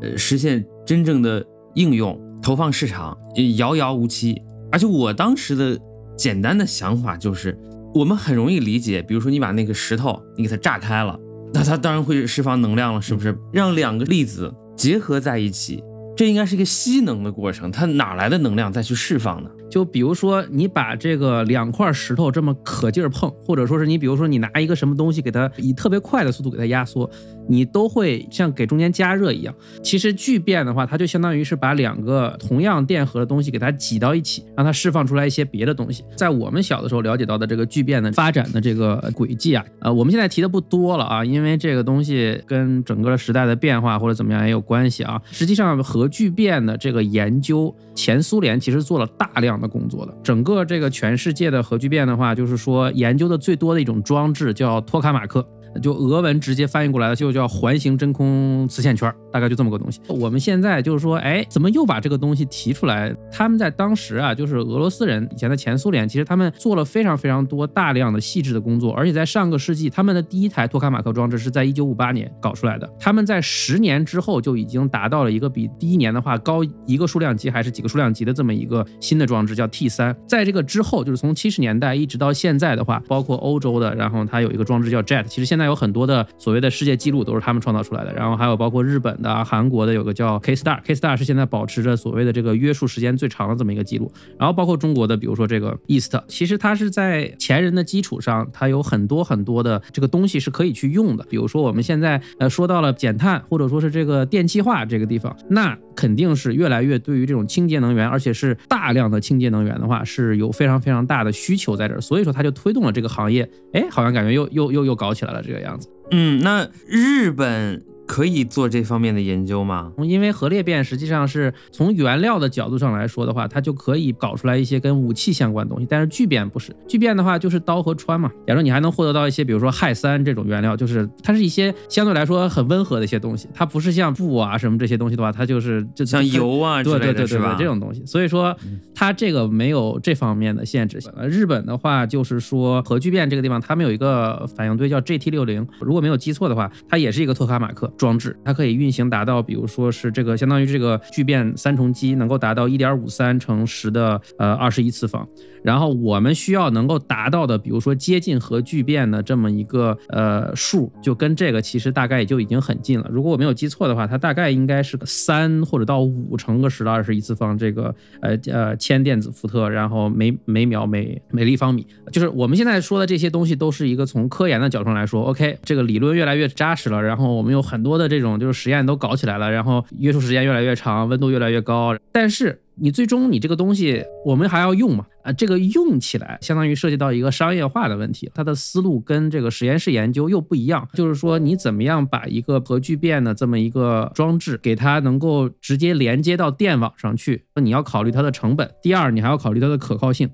呃实现真正的应用、投放市场，遥遥无期。而且我当时的简单的想法就是，我们很容易理解，比如说你把那个石头你给它炸开了，那它当然会释放能量了，是不是？让两个粒子结合在一起，这应该是一个吸能的过程，它哪来的能量再去释放呢？就比如说，你把这个两块石头这么可劲儿碰，或者说是你比如说你拿一个什么东西给它以特别快的速度给它压缩，你都会像给中间加热一样。其实聚变的话，它就相当于是把两个同样电荷的东西给它挤到一起，让它释放出来一些别的东西。在我们小的时候了解到的这个聚变的发展的这个轨迹啊，呃，我们现在提的不多了啊，因为这个东西跟整个时代的变化或者怎么样也有关系啊。实际上核聚变的这个研究，前苏联其实做了大量的。工作的整个这个全世界的核聚变的话，就是说研究的最多的一种装置叫托卡马克。就俄文直接翻译过来的就叫环形真空磁线圈，大概就这么个东西。我们现在就是说，哎，怎么又把这个东西提出来？他们在当时啊，就是俄罗斯人以前的前苏联，其实他们做了非常非常多大量的细致的工作，而且在上个世纪，他们的第一台托卡马克装置是在一九五八年搞出来的。他们在十年之后就已经达到了一个比第一年的话高一个数量级还是几个数量级的这么一个新的装置，叫 T 三。在这个之后，就是从七十年代一直到现在的话，包括欧洲的，然后它有一个装置叫 Jet，其实现在。有很多的所谓的世界纪录都是他们创造出来的，然后还有包括日本的、韩国的，有个叫 K Star，K Star 是现在保持着所谓的这个约束时间最长的这么一个记录。然后包括中国的，比如说这个 East，其实它是在前人的基础上，它有很多很多的这个东西是可以去用的。比如说我们现在呃说到了减碳，或者说是这个电气化这个地方，那肯定是越来越对于这种清洁能源，而且是大量的清洁能源的话，是有非常非常大的需求在这儿。所以说它就推动了这个行业，哎，好像感觉又又又又搞起来了这个样子。嗯，那日本。可以做这方面的研究吗？因为核裂变实际上是从原料的角度上来说的话，它就可以搞出来一些跟武器相关的东西。但是聚变不是，聚变的话就是刀和穿嘛。假如你还能获得到一些，比如说氦三这种原料，就是它是一些相对来说很温和的一些东西。它不是像布啊什么这些东西的话，它就是就像油啊对对对对对这种东西。所以说它这个没有这方面的限制。日本的话就是说核聚变这个地方，他们有一个反应堆叫 GT 六零，如果没有记错的话，它也是一个托卡马克。装置它可以运行达到，比如说是这个相当于这个聚变三重机能够达到一点五三乘十的呃二十一次方，然后我们需要能够达到的，比如说接近核聚变的这么一个呃数，就跟这个其实大概也就已经很近了。如果我没有记错的话，它大概应该是个三或者到五乘个十的二十一次方，这个呃呃千电子伏特，然后每每秒每每立方米，就是我们现在说的这些东西都是一个从科研的角度上来说，OK，这个理论越来越扎实了，然后我们有很多。的这种就是实验都搞起来了，然后约束时间越来越长，温度越来越高。但是你最终你这个东西我们还要用嘛？啊，这个用起来相当于涉及到一个商业化的问题，它的思路跟这个实验室研究又不一样。就是说你怎么样把一个核聚变的这么一个装置，给它能够直接连接到电网上去？你要考虑它的成本，第二你还要考虑它的可靠性。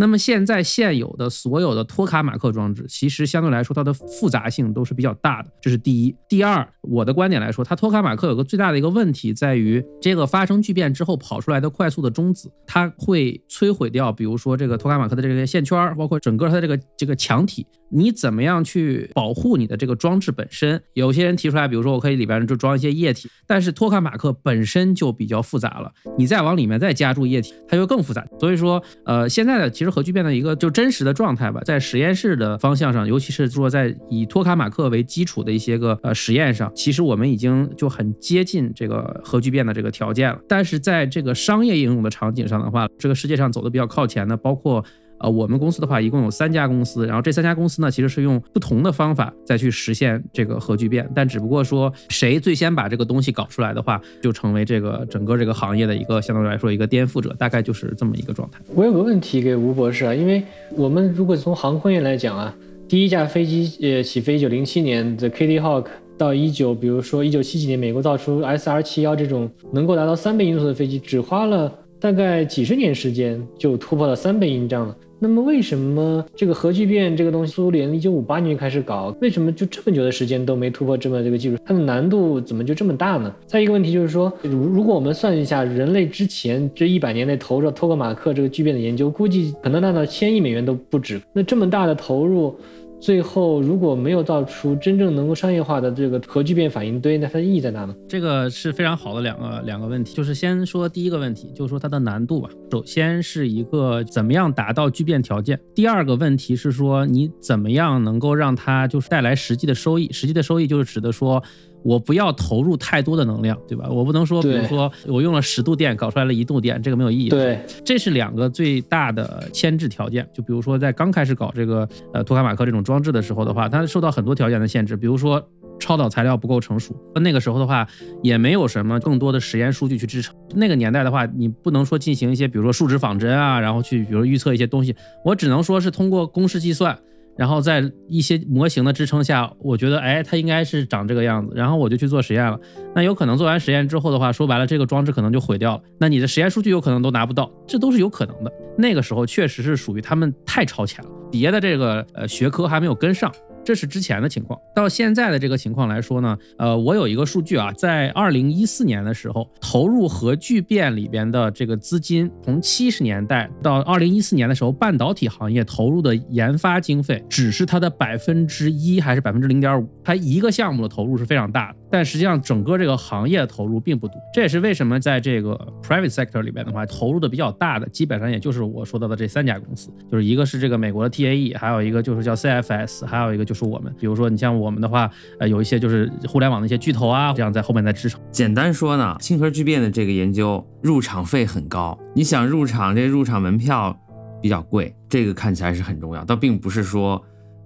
那么现在现有的所有的托卡马克装置，其实相对来说它的复杂性都是比较大的，这是第一。第二，我的观点来说，它托卡马克有个最大的一个问题在于，这个发生聚变之后跑出来的快速的中子，它会摧毁掉，比如说这个托卡马克的这个线圈，包括整个它这个这个墙体。你怎么样去保护你的这个装置本身？有些人提出来，比如说我可以里边就装一些液体，但是托卡马克本身就比较复杂了，你再往里面再加注液体，它就更复杂。所以说，呃，现在的其实核聚变的一个就真实的状态吧，在实验室的方向上，尤其是说在以托卡马克为基础的一些个呃实验上，其实我们已经就很接近这个核聚变的这个条件了。但是在这个商业应用的场景上的话，这个世界上走的比较靠前的，包括。呃，我们公司的话一共有三家公司，然后这三家公司呢，其实是用不同的方法再去实现这个核聚变，但只不过说谁最先把这个东西搞出来的话，就成为这个整个这个行业的一个相对来说一个颠覆者，大概就是这么一个状态。我有个问题给吴博士啊，因为我们如果从航空业来讲啊，第一架飞机呃起飞一九零七年的 Kitty Hawk 到一九，比如说一九七几年美国造出 SR 七幺这种能够达到三倍音速的飞机，只花了大概几十年时间就突破了三倍音障了。那么为什么这个核聚变这个东西，苏联一九五八年开始搞，为什么就这么久的时间都没突破这么这个技术？它的难度怎么就这么大呢？再一个问题就是说，如如果我们算一下，人类之前这一百年内投入托克马克这个聚变的研究，估计可能达到千亿美元都不止。那这么大的投入，最后如果没有造出真正能够商业化的这个核聚变反应堆，那它的意义在哪呢？这个是非常好的两个两个问题，就是先说第一个问题，就是说它的难度吧。首先是一个怎么样达到聚变条件，第二个问题是说你怎么样能够让它就是带来实际的收益，实际的收益就是指的说。我不要投入太多的能量，对吧？我不能说，比如说我用了十度电搞出来了一度电，这个没有意义。对，这是两个最大的牵制条件。就比如说在刚开始搞这个呃托卡马克这种装置的时候的话，它受到很多条件的限制，比如说超导材料不够成熟。那个时候的话，也没有什么更多的实验数据去支撑。那个年代的话，你不能说进行一些比如说数值仿真啊，然后去比如预测一些东西，我只能说是通过公式计算。然后在一些模型的支撑下，我觉得，哎，它应该是长这个样子。然后我就去做实验了。那有可能做完实验之后的话，说白了，这个装置可能就毁掉了。那你的实验数据有可能都拿不到，这都是有可能的。那个时候确实是属于他们太超前了，别的这个呃学科还没有跟上。这是之前的情况，到现在的这个情况来说呢，呃，我有一个数据啊，在二零一四年的时候，投入核聚变里边的这个资金，从七十年代到二零一四年的时候，半导体行业投入的研发经费只是它的百分之一还是百分之零点五，它一个项目的投入是非常大的，但实际上整个这个行业的投入并不多，这也是为什么在这个 private sector 里边的话，投入的比较大的，基本上也就是我说到的这三家公司，就是一个是这个美国的 TAE，还有一个就是叫 CFS，还有一个就是我们，比如说你像我们的话，呃，有一些就是互联网的一些巨头啊，这样在后面在支撑。简单说呢，星核聚变的这个研究入场费很高，你想入场，这入场门票比较贵，这个看起来是很重要，倒并不是说，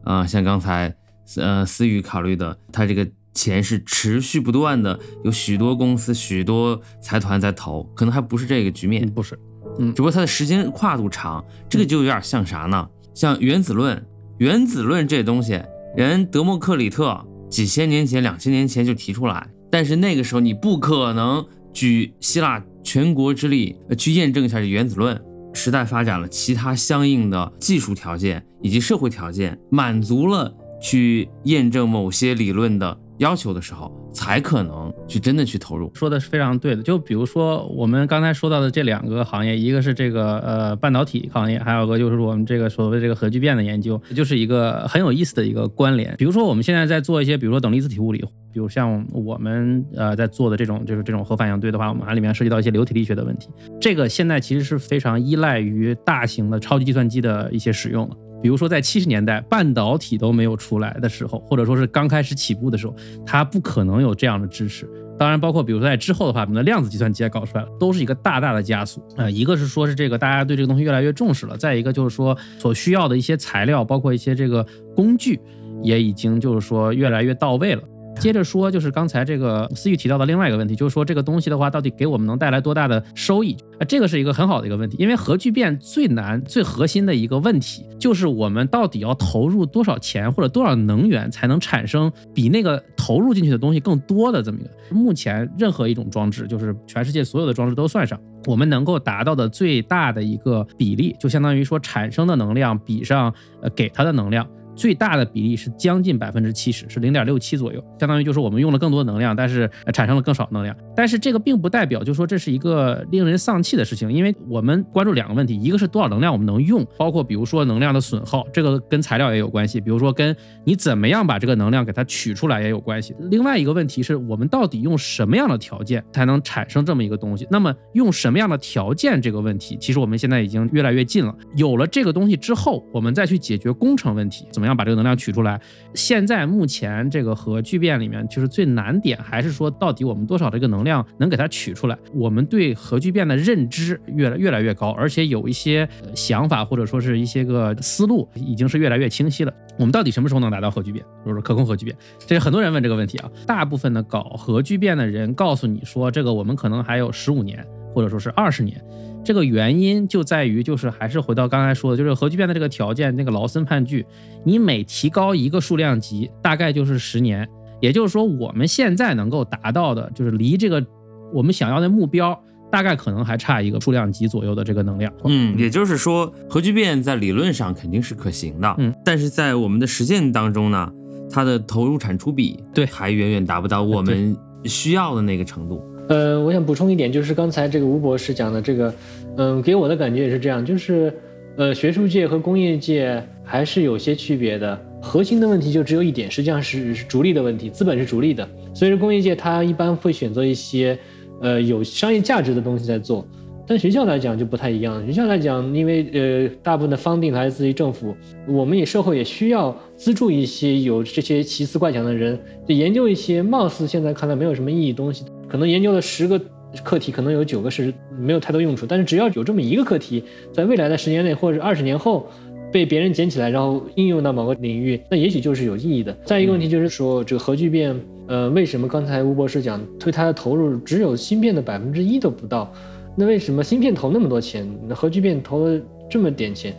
呃，像刚才呃思雨考虑的，它这个钱是持续不断的，有许多公司、许多财团在投，可能还不是这个局面，不是，嗯，只不过它的时间跨度长，这个就有点像啥呢？像原子论。原子论这东西，人德谟克里特几千年前、两千年前就提出来，但是那个时候你不可能举希腊全国之力去验证一下这原子论。时代发展了，其他相应的技术条件以及社会条件满足了去验证某些理论的。要求的时候，才可能去真的去投入。说的是非常对的。就比如说我们刚才说到的这两个行业，一个是这个呃半导体行业，还有个就是我们这个所谓这个核聚变的研究，就是一个很有意思的一个关联。比如说我们现在在做一些，比如说等离子体物理，比如像我们呃在做的这种就是这种核反应堆的话，我们里面涉及到一些流体力学的问题。这个现在其实是非常依赖于大型的超级计算机的一些使用了。比如说，在七十年代半导体都没有出来的时候，或者说是刚开始起步的时候，它不可能有这样的支持。当然，包括比如说在之后的话，我们的量子计算机也搞出来了，都是一个大大的加速。啊，一个是说是这个大家对这个东西越来越重视了，再一个就是说所需要的一些材料，包括一些这个工具，也已经就是说越来越到位了。接着说，就是刚才这个思雨提到的另外一个问题，就是说这个东西的话，到底给我们能带来多大的收益？啊，这个是一个很好的一个问题，因为核聚变最难、最核心的一个问题，就是我们到底要投入多少钱或者多少能源，才能产生比那个投入进去的东西更多的这么一个？目前任何一种装置，就是全世界所有的装置都算上，我们能够达到的最大的一个比例，就相当于说产生的能量比上呃给它的能量。最大的比例是将近百分之七十，是零点六七左右，相当于就是我们用了更多能量，但是产生了更少能量。但是这个并不代表，就说这是一个令人丧气的事情，因为我们关注两个问题，一个是多少能量我们能用，包括比如说能量的损耗，这个跟材料也有关系，比如说跟你怎么样把这个能量给它取出来也有关系。另外一个问题是我们到底用什么样的条件才能产生这么一个东西？那么用什么样的条件这个问题，其实我们现在已经越来越近了。有了这个东西之后，我们再去解决工程问题，怎么？怎么样把这个能量取出来？现在目前这个核聚变里面，就是最难点还是说，到底我们多少这个能量能给它取出来？我们对核聚变的认知越来越来越高，而且有一些想法或者说是一些个思路，已经是越来越清晰了。我们到底什么时候能达到核聚变？就是可控核聚变？这是很多人问这个问题啊。大部分的搞核聚变的人告诉你说，这个我们可能还有十五年，或者说是二十年。这个原因就在于，就是还是回到刚才说的，就是核聚变的这个条件，那个劳森判据，你每提高一个数量级，大概就是十年。也就是说，我们现在能够达到的，就是离这个我们想要的目标，大概可能还差一个数量级左右的这个能量。嗯，也就是说，核聚变在理论上肯定是可行的，嗯，但是在我们的实践当中呢，它的投入产出比对还远远达不到我们需要的那个程度。呃，我想补充一点，就是刚才这个吴博士讲的这个，嗯，给我的感觉也是这样，就是，呃，学术界和工业界还是有些区别的。核心的问题就只有一点，实际上是是逐利的问题，资本是逐利的。所以说工业界它一般会选择一些，呃有商业价值的东西在做。但学校来讲就不太一样，学校来讲，因为呃大部分的方定来自于政府，我们也社会也需要资助一些有这些奇思怪想的人，就研究一些貌似现在看来没有什么意义东西，可能研究了十个课题，可能有九个是没有太多用处，但是只要有这么一个课题，在未来的十年内或者二十年后被别人捡起来，然后应用到某个领域，那也许就是有意义的。再一个问题就是说，这个核聚变，呃，为什么刚才吴博士讲，对它的投入只有芯片的百分之一都不到？那为什么芯片投那么多钱，那核聚变投了这么点钱？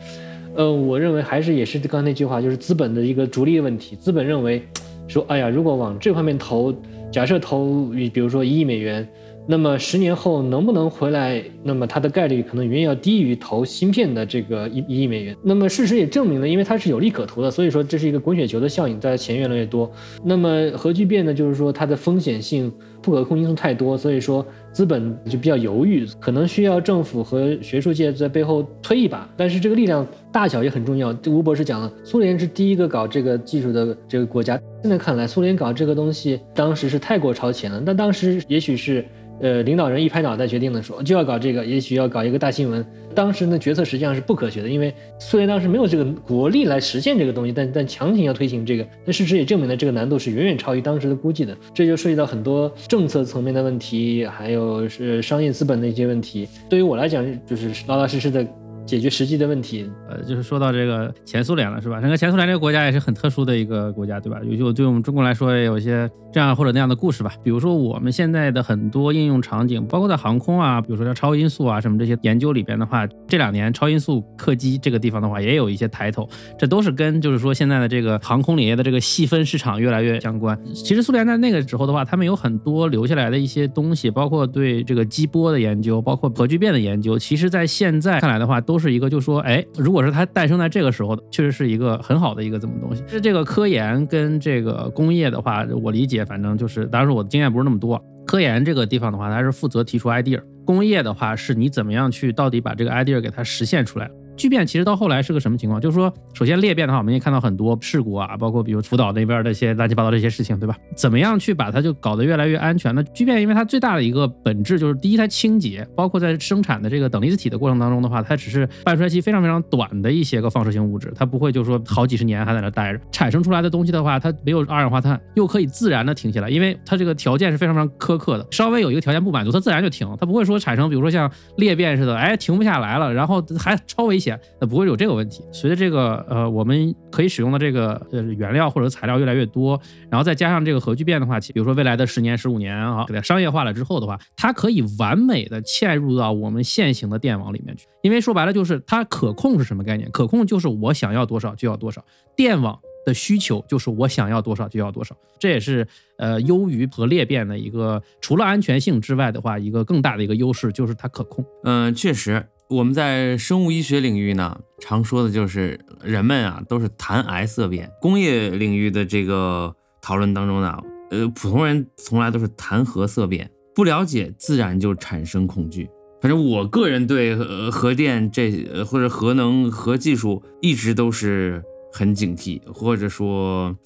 呃，我认为还是也是刚才那句话，就是资本的一个逐利问题。资本认为，说，哎呀，如果往这方面投，假设投，比如说一亿美元。那么十年后能不能回来？那么它的概率可能远远要低于投芯片的这个一一亿美元。那么事实也证明了，因为它是有利可图的，所以说这是一个滚雪球的效应，大家钱越来越多。那么核聚变呢，就是说它的风险性、不可控因素太多，所以说资本就比较犹豫，可能需要政府和学术界在背后推一把。但是这个力量大小也很重要。吴博士讲了，苏联是第一个搞这个技术的这个国家。现在看来，苏联搞这个东西当时是太过超前了。但当时也许是。呃，领导人一拍脑袋决定的说就要搞这个，也许要搞一个大新闻。当时呢，决策实际上是不科学的，因为苏联当时没有这个国力来实现这个东西，但 但强行要推行这个，那事实也证明了这个难度是远远超于当时的估计的。这就涉及到很多政策层面的问题，还有是商业资本的一些问题。对于我来讲，就是老老实实的。解决实际的问题，呃，就是说到这个前苏联了，是吧？整个前苏联这个国家也是很特殊的一个国家，对吧？有就对我们中国来说，也有一些这样或者那样的故事吧。比如说我们现在的很多应用场景，包括在航空啊，比如说像超音速啊什么这些研究里边的话，这两年超音速客机这个地方的话，也有一些抬头，这都是跟就是说现在的这个航空领域的这个细分市场越来越相关。其实苏联在那个时候的话，他们有很多留下来的一些东西，包括对这个激波的研究，包括核聚变的研究，其实在现在看来的话，都。都是一个，就说，哎，如果是它诞生在这个时候，确实是一个很好的一个这么东西。是这个科研跟这个工业的话，我理解，反正就是，当然我的经验不是那么多。科研这个地方的话，它是负责提出 idea；工业的话，是你怎么样去到底把这个 idea 给它实现出来。聚变其实到后来是个什么情况？就是说，首先裂变的话，我们也看到很多事故啊，包括比如福岛那边的一些乱七八糟这些事情，对吧？怎么样去把它就搞得越来越安全呢？聚变因为它最大的一个本质就是第一，它清洁，包括在生产的这个等离子体的过程当中的话，它只是半衰期非常非常短的一些个放射性物质，它不会就是说好几十年还在那待着，产生出来的东西的话，它没有二氧化碳，又可以自然的停下来，因为它这个条件是非常非常苛刻的，稍微有一个条件不满足，它自然就停，它不会说产生比如说像裂变似的，哎，停不下来了，然后还超危 险，它不会有这。这个问题，随着这个呃，我们可以使用的这个呃原料或者材料越来越多，然后再加上这个核聚变的话，比如说未来的十年、十五年啊，给它商业化了之后的话，它可以完美的嵌入到我们现行的电网里面去。因为说白了就是它可控是什么概念？可控就是我想要多少就要多少，电网的需求就是我想要多少就要多少。这也是呃优于核裂变的一个除了安全性之外的话，一个更大的一个优势就是它可控。嗯，确实。我们在生物医学领域呢，常说的就是人们啊都是谈癌色变；工业领域的这个讨论当中呢，呃，普通人从来都是谈核色变。不了解，自然就产生恐惧。反正我个人对核电这或者核能核技术一直都是很警惕，或者说，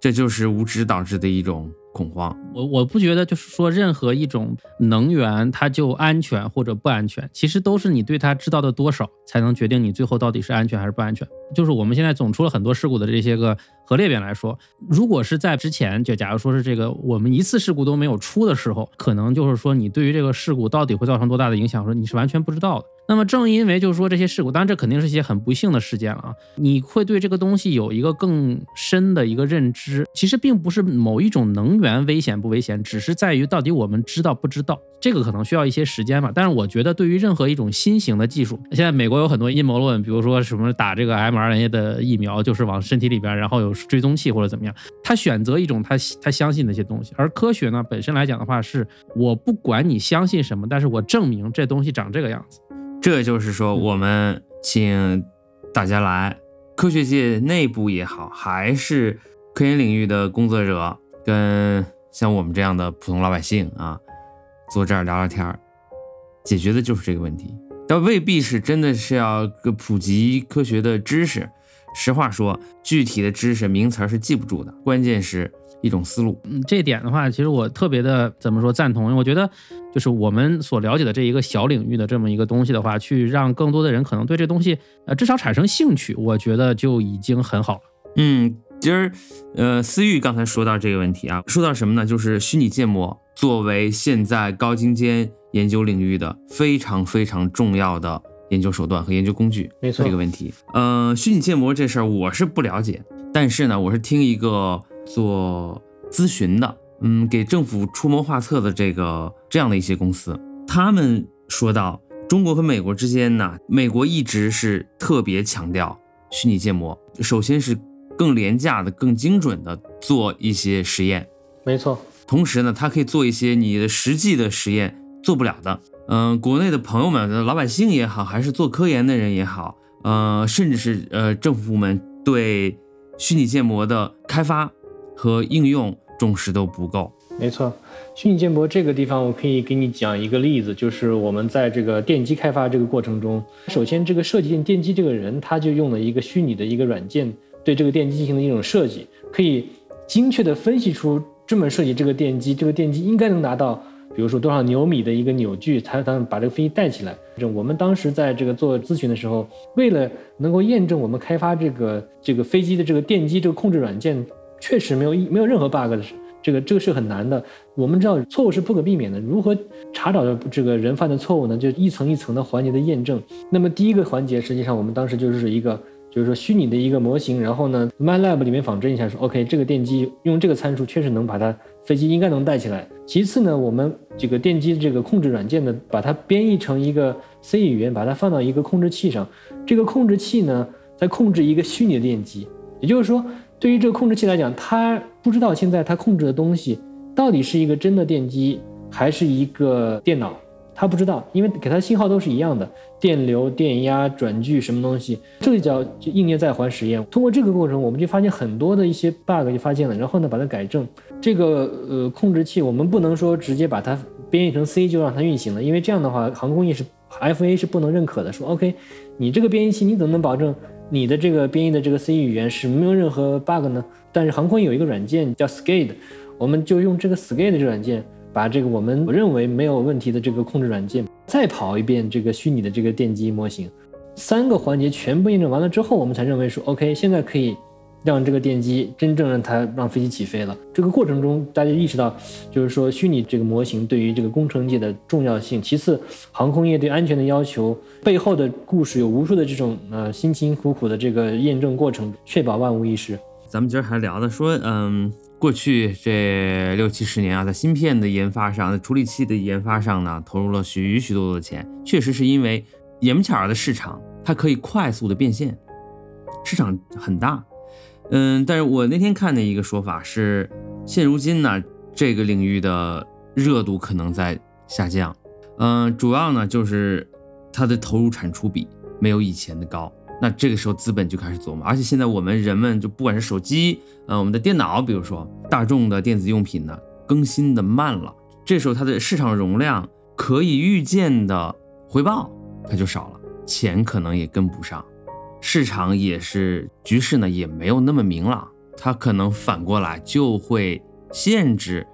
这就是无知导致的一种。恐慌，我我不觉得就是说任何一种能源它就安全或者不安全，其实都是你对它知道的多少才能决定你最后到底是安全还是不安全。就是我们现在总出了很多事故的这些个核裂变来说，如果是在之前，就假如说是这个我们一次事故都没有出的时候，可能就是说你对于这个事故到底会造成多大的影响，说你是完全不知道的。那么正因为就是说这些事故，当然这肯定是一些很不幸的事件了啊，你会对这个东西有一个更深的一个认知。其实并不是某一种能源危险不危险，只是在于到底我们知道不知道。这个可能需要一些时间吧。但是我觉得对于任何一种新型的技术，现在美国有很多阴谋论，比如说什么打这个 mRNA 的疫苗就是往身体里边，然后有追踪器或者怎么样，他选择一种他他相信的一些东西。而科学呢本身来讲的话，是我不管你相信什么，但是我证明这东西长这个样子。这就是说，我们请大家来，科学界内部也好，还是科研领域的工作者，跟像我们这样的普通老百姓啊，坐这儿聊聊天儿，解决的就是这个问题。但未必是真的是要个普及科学的知识，实话说，具体的知识名词儿是记不住的，关键是一种思路。嗯，这点的话，其实我特别的怎么说赞同，因为我觉得就是我们所了解的这一个小领域的这么一个东西的话，去让更多的人可能对这东西呃至少产生兴趣，我觉得就已经很好了。嗯，今儿呃，思域刚才说到这个问题啊，说到什么呢？就是虚拟建模作为现在高精尖研究领域的非常非常重要的研究手段和研究工具。没错这个问题，呃，虚拟建模这事儿我是不了解，但是呢，我是听一个做咨询的，嗯，给政府出谋划策的这个这样的一些公司，他们说到中国和美国之间呢，美国一直是特别强调虚拟建模，首先是更廉价的、更精准的做一些实验，没错，同时呢，它可以做一些你的实际的实验做不了的。嗯、国内的朋友们、老百姓也好，还是做科研的人也好，呃，甚至是呃政府部门对虚拟建模的开发和应用重视都不够。没错。虚拟建模这个地方，我可以给你讲一个例子，就是我们在这个电机开发这个过程中，首先这个设计电机这个人，他就用了一个虚拟的一个软件，对这个电机进行了一种设计，可以精确的分析出专门设计这个电机，这个电机应该能达到，比如说多少牛米的一个扭矩，才能把这个飞机带起来。这我们当时在这个做咨询的时候，为了能够验证我们开发这个这个飞机的这个电机这个控制软件确实没有一没有任何 bug 的，这个这个是很难的。我们知道错误是不可避免的，如何查找这个人犯的错误呢？就一层一层的环节的验证。那么第一个环节，实际上我们当时就是一个。就是说虚拟的一个模型，然后呢，MATLAB 里面仿真一下，说 OK，这个电机用这个参数确实能把它飞机应该能带起来。其次呢，我们这个电机这个控制软件呢，把它编译成一个 C 语言，把它放到一个控制器上。这个控制器呢，在控制一个虚拟的电机。也就是说，对于这个控制器来讲，它不知道现在它控制的东西到底是一个真的电机还是一个电脑。他不知道，因为给他信号都是一样的，电流、电压、转距什么东西，这个叫应捏再环实验。通过这个过程，我们就发现很多的一些 bug 就发现了，然后呢把它改正。这个呃控制器我们不能说直接把它编译成 C 就让它运行了，因为这样的话航空业是 FA 是不能认可的。说 OK，你这个编译器你怎么能保证你的这个编译的这个 C 语言是没有任何 bug 呢？但是航空有一个软件叫 SCADE，我们就用这个 SCADE 这软件。把这个我们认为没有问题的这个控制软件再跑一遍这个虚拟的这个电机模型，三个环节全部验证完了之后，我们才认为说 OK，现在可以让这个电机真正让它让飞机起飞了。这个过程中，大家意识到就是说虚拟这个模型对于这个工程界的重要性。其次，航空业对安全的要求背后的故事有无数的这种呃辛辛苦苦的这个验证过程，确保万无一失。咱们今儿还聊的说，嗯。过去这六七十年啊，在芯片的研发上，在处理器的研发上呢，投入了许许多多的钱。确实是因为眼不巧的市场，它可以快速的变现，市场很大。嗯，但是我那天看的一个说法是，现如今呢，这个领域的热度可能在下降。嗯，主要呢就是它的投入产出比没有以前的高。那这个时候资本就开始琢磨，而且现在我们人们就不管是手机，呃，我们的电脑，比如说大众的电子用品呢，更新的慢了，这时候它的市场容量可以预见的回报它就少了，钱可能也跟不上，市场也是局势呢也没有那么明朗，它可能反过来就会限制，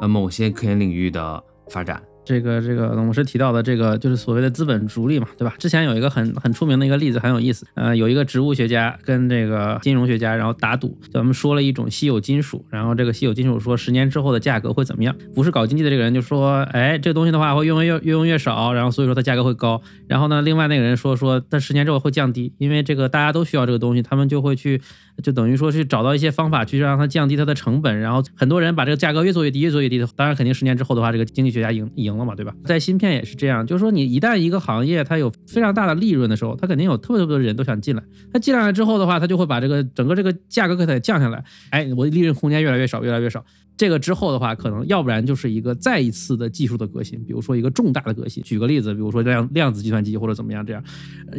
呃，某些科研领域的发展。这个这个董事提到的这个就是所谓的资本逐利嘛，对吧？之前有一个很很出名的一个例子，很有意思。呃，有一个植物学家跟这个金融学家，然后打赌，咱们说了一种稀有金属，然后这个稀有金属说十年之后的价格会怎么样？不是搞经济的这个人就说，哎，这个东西的话会用越越用越少，然后所以说它价格会高。然后呢，另外那个人说说，它十年之后会降低，因为这个大家都需要这个东西，他们就会去。就等于说去找到一些方法去让它降低它的成本，然后很多人把这个价格越做越低，越做越低。当然，肯定十年之后的话，这个经济学家赢赢行了嘛，对吧？在芯片也是这样，就是说你一旦一个行业它有非常大的利润的时候，它肯定有特别特别多人都想进来。它进来了之后的话，它就会把这个整个这个价格给它降下来。哎，我的利润空间越来越少，越来越少。这个之后的话，可能要不然就是一个再一次的技术的革新，比如说一个重大的革新。举个例子，比如说量量子计算机或者怎么样这样，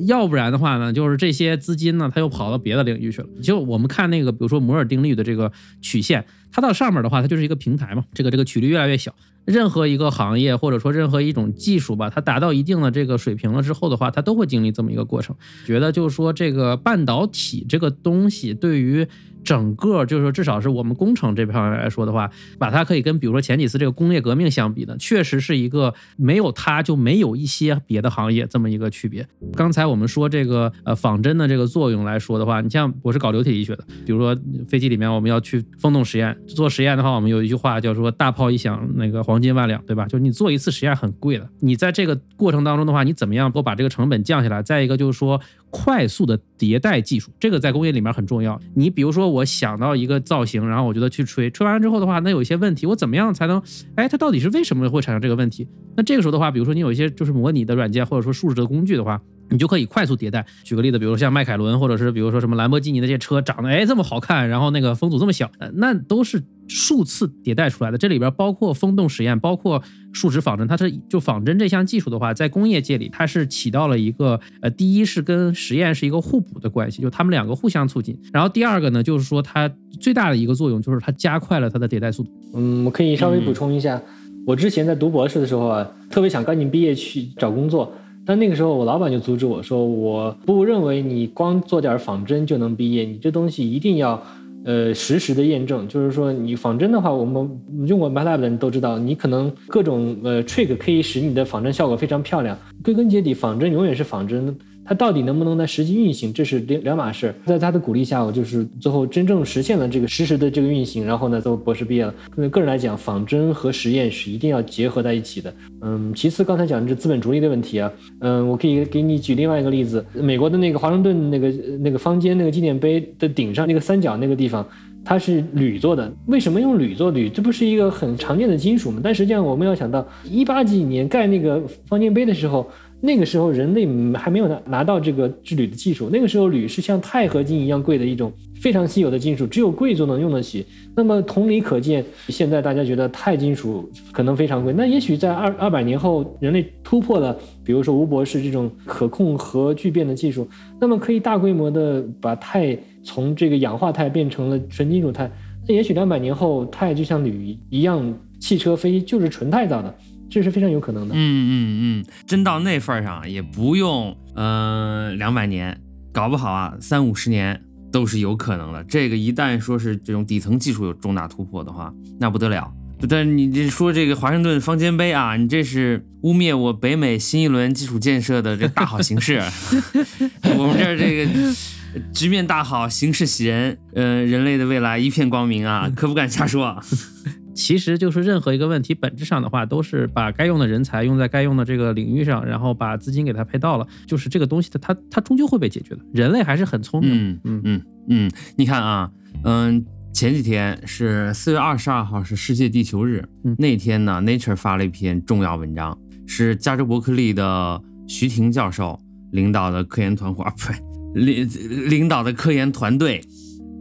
要不然的话呢，就是这些资金呢，它又跑到别的领域去了。就我们看那个，比如说摩尔定律的这个曲线，它到上面的话，它就是一个平台嘛，这个这个曲率越来越小。任何一个行业或者说任何一种技术吧，它达到一定的这个水平了之后的话，它都会经历这么一个过程。觉得就是说这个半导体这个东西对于。整个就是说，至少是我们工程这方面来说的话，把它可以跟比如说前几次这个工业革命相比呢，确实是一个没有它就没有一些别的行业这么一个区别。刚才我们说这个呃仿真的这个作用来说的话，你像我是搞流体力学的，比如说飞机里面我们要去风洞实验做实验的话，我们有一句话叫说大炮一响那个黄金万两，对吧？就是你做一次实验很贵的，你在这个过程当中的话，你怎么样不把这个成本降下来？再一个就是说。快速的迭代技术，这个在工业里面很重要。你比如说，我想到一个造型，然后我觉得去吹，吹完之后的话，那有一些问题，我怎么样才能？哎，它到底是为什么会产生这个问题？那这个时候的话，比如说你有一些就是模拟的软件，或者说数值的工具的话。你就可以快速迭代。举个例子，比如说像迈凯伦，或者是比如说什么兰博基尼的这些车，长得哎这么好看，然后那个风阻这么小，那都是数次迭代出来的。这里边包括风洞实验，包括数值仿真。它是就仿真这项技术的话，在工业界里，它是起到了一个呃，第一是跟实验是一个互补的关系，就他们两个互相促进。然后第二个呢，就是说它最大的一个作用就是它加快了它的迭代速度。嗯，我可以稍微补充一下，我之前在读博士的时候啊，特别想赶紧毕业去找工作。但那个时候，我老板就阻止我说：“我不认为你光做点仿真就能毕业，你这东西一定要，呃，实时的验证。就是说，你仿真的话，我们用过 MATLAB 的人都知道，你可能各种呃 trick 可以使你的仿真效果非常漂亮。归根结底，仿真永远是仿真。”它到底能不能在实际运行，这是两两码事。在他的鼓励下，我就是最后真正实现了这个实时的这个运行。然后呢，最后博士毕业了。个人来讲，仿真和实验是一定要结合在一起的。嗯，其次刚才讲的是资本逐利的问题啊，嗯，我可以给你举另外一个例子，美国的那个华盛顿那个那个方尖那个纪念碑的顶上那个三角那个地方，它是铝做的。为什么用铝做铝？这不是一个很常见的金属吗？但实际上我们要想到一八几年盖那个方尖碑的时候。那个时候人类还没有拿拿到这个制铝的技术，那个时候铝是像钛合金一样贵的一种非常稀有的金属，只有贵族能用得起。那么同理可见，现在大家觉得钛金属可能非常贵，那也许在二二百年后，人类突破了，比如说吴博士这种可控核聚变的技术，那么可以大规模的把钛从这个氧化钛变成了纯金属钛，那也许两百年后，钛就像铝一样，汽车、飞机就是纯钛造的。这是非常有可能的。嗯嗯嗯，真到那份上也不用，嗯，两百年，搞不好啊，三五十年都是有可能的。这个一旦说是这种底层技术有重大突破的话，那不得了。但你这说这个华盛顿方尖碑啊，你这是污蔑我北美新一轮基础建设的这大好形势。我们这儿这个局面大好，形势喜人，呃，人类的未来一片光明啊，可不敢瞎说。其实就是任何一个问题，本质上的话，都是把该用的人才用在该用的这个领域上，然后把资金给它配到了，就是这个东西的，它它终究会被解决的。人类还是很聪明。嗯嗯嗯嗯，你看啊，嗯，前几天是四月二十二号是世界地球日，嗯那天呢，Nature 发了一篇重要文章，是加州伯克利的徐婷教授领导的科研团伙，不是，领领导的科研团队。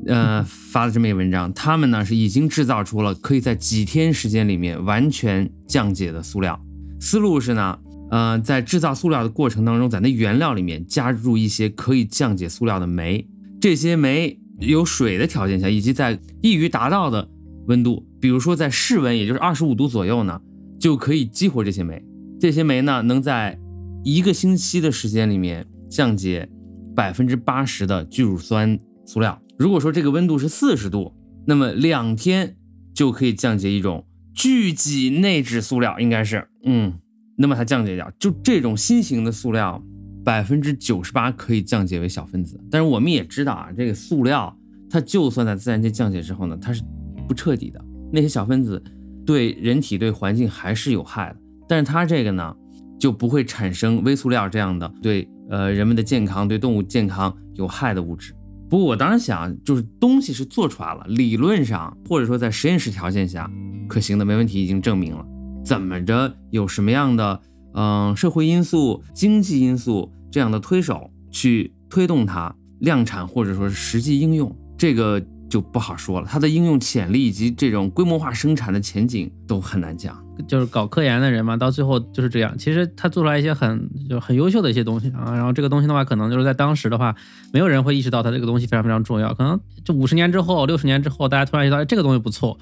呃，发的这么一文章，他们呢是已经制造出了可以在几天时间里面完全降解的塑料。思路是呢，呃，在制造塑料的过程当中，在那原料里面加入一些可以降解塑料的酶。这些酶有水的条件下，以及在易于达到的温度，比如说在室温，也就是二十五度左右呢，就可以激活这些酶。这些酶呢，能在一个星期的时间里面降解百分之八十的聚乳酸塑料。如果说这个温度是四十度，那么两天就可以降解一种聚己内酯塑料，应该是，嗯，那么它降解掉，就这种新型的塑料，百分之九十八可以降解为小分子。但是我们也知道啊，这个塑料它就算在自然界降解之后呢，它是不彻底的，那些小分子对人体对环境还是有害的。但是它这个呢，就不会产生微塑料这样的对呃人们的健康、对动物健康有害的物质。不过我当时想，就是东西是做出来了，理论上或者说在实验室条件下可行的，没问题，已经证明了。怎么着，有什么样的嗯社会因素、经济因素这样的推手去推动它量产或者说是实际应用，这个就不好说了，它的应用潜力以及这种规模化生产的前景都很难讲。就是搞科研的人嘛，到最后就是这样。其实他做出来一些很就很优秀的一些东西啊，然后这个东西的话，可能就是在当时的话，没有人会意识到它这个东西非常非常重要。可能就五十年之后、六十年之后，大家突然意识到这个东西不错。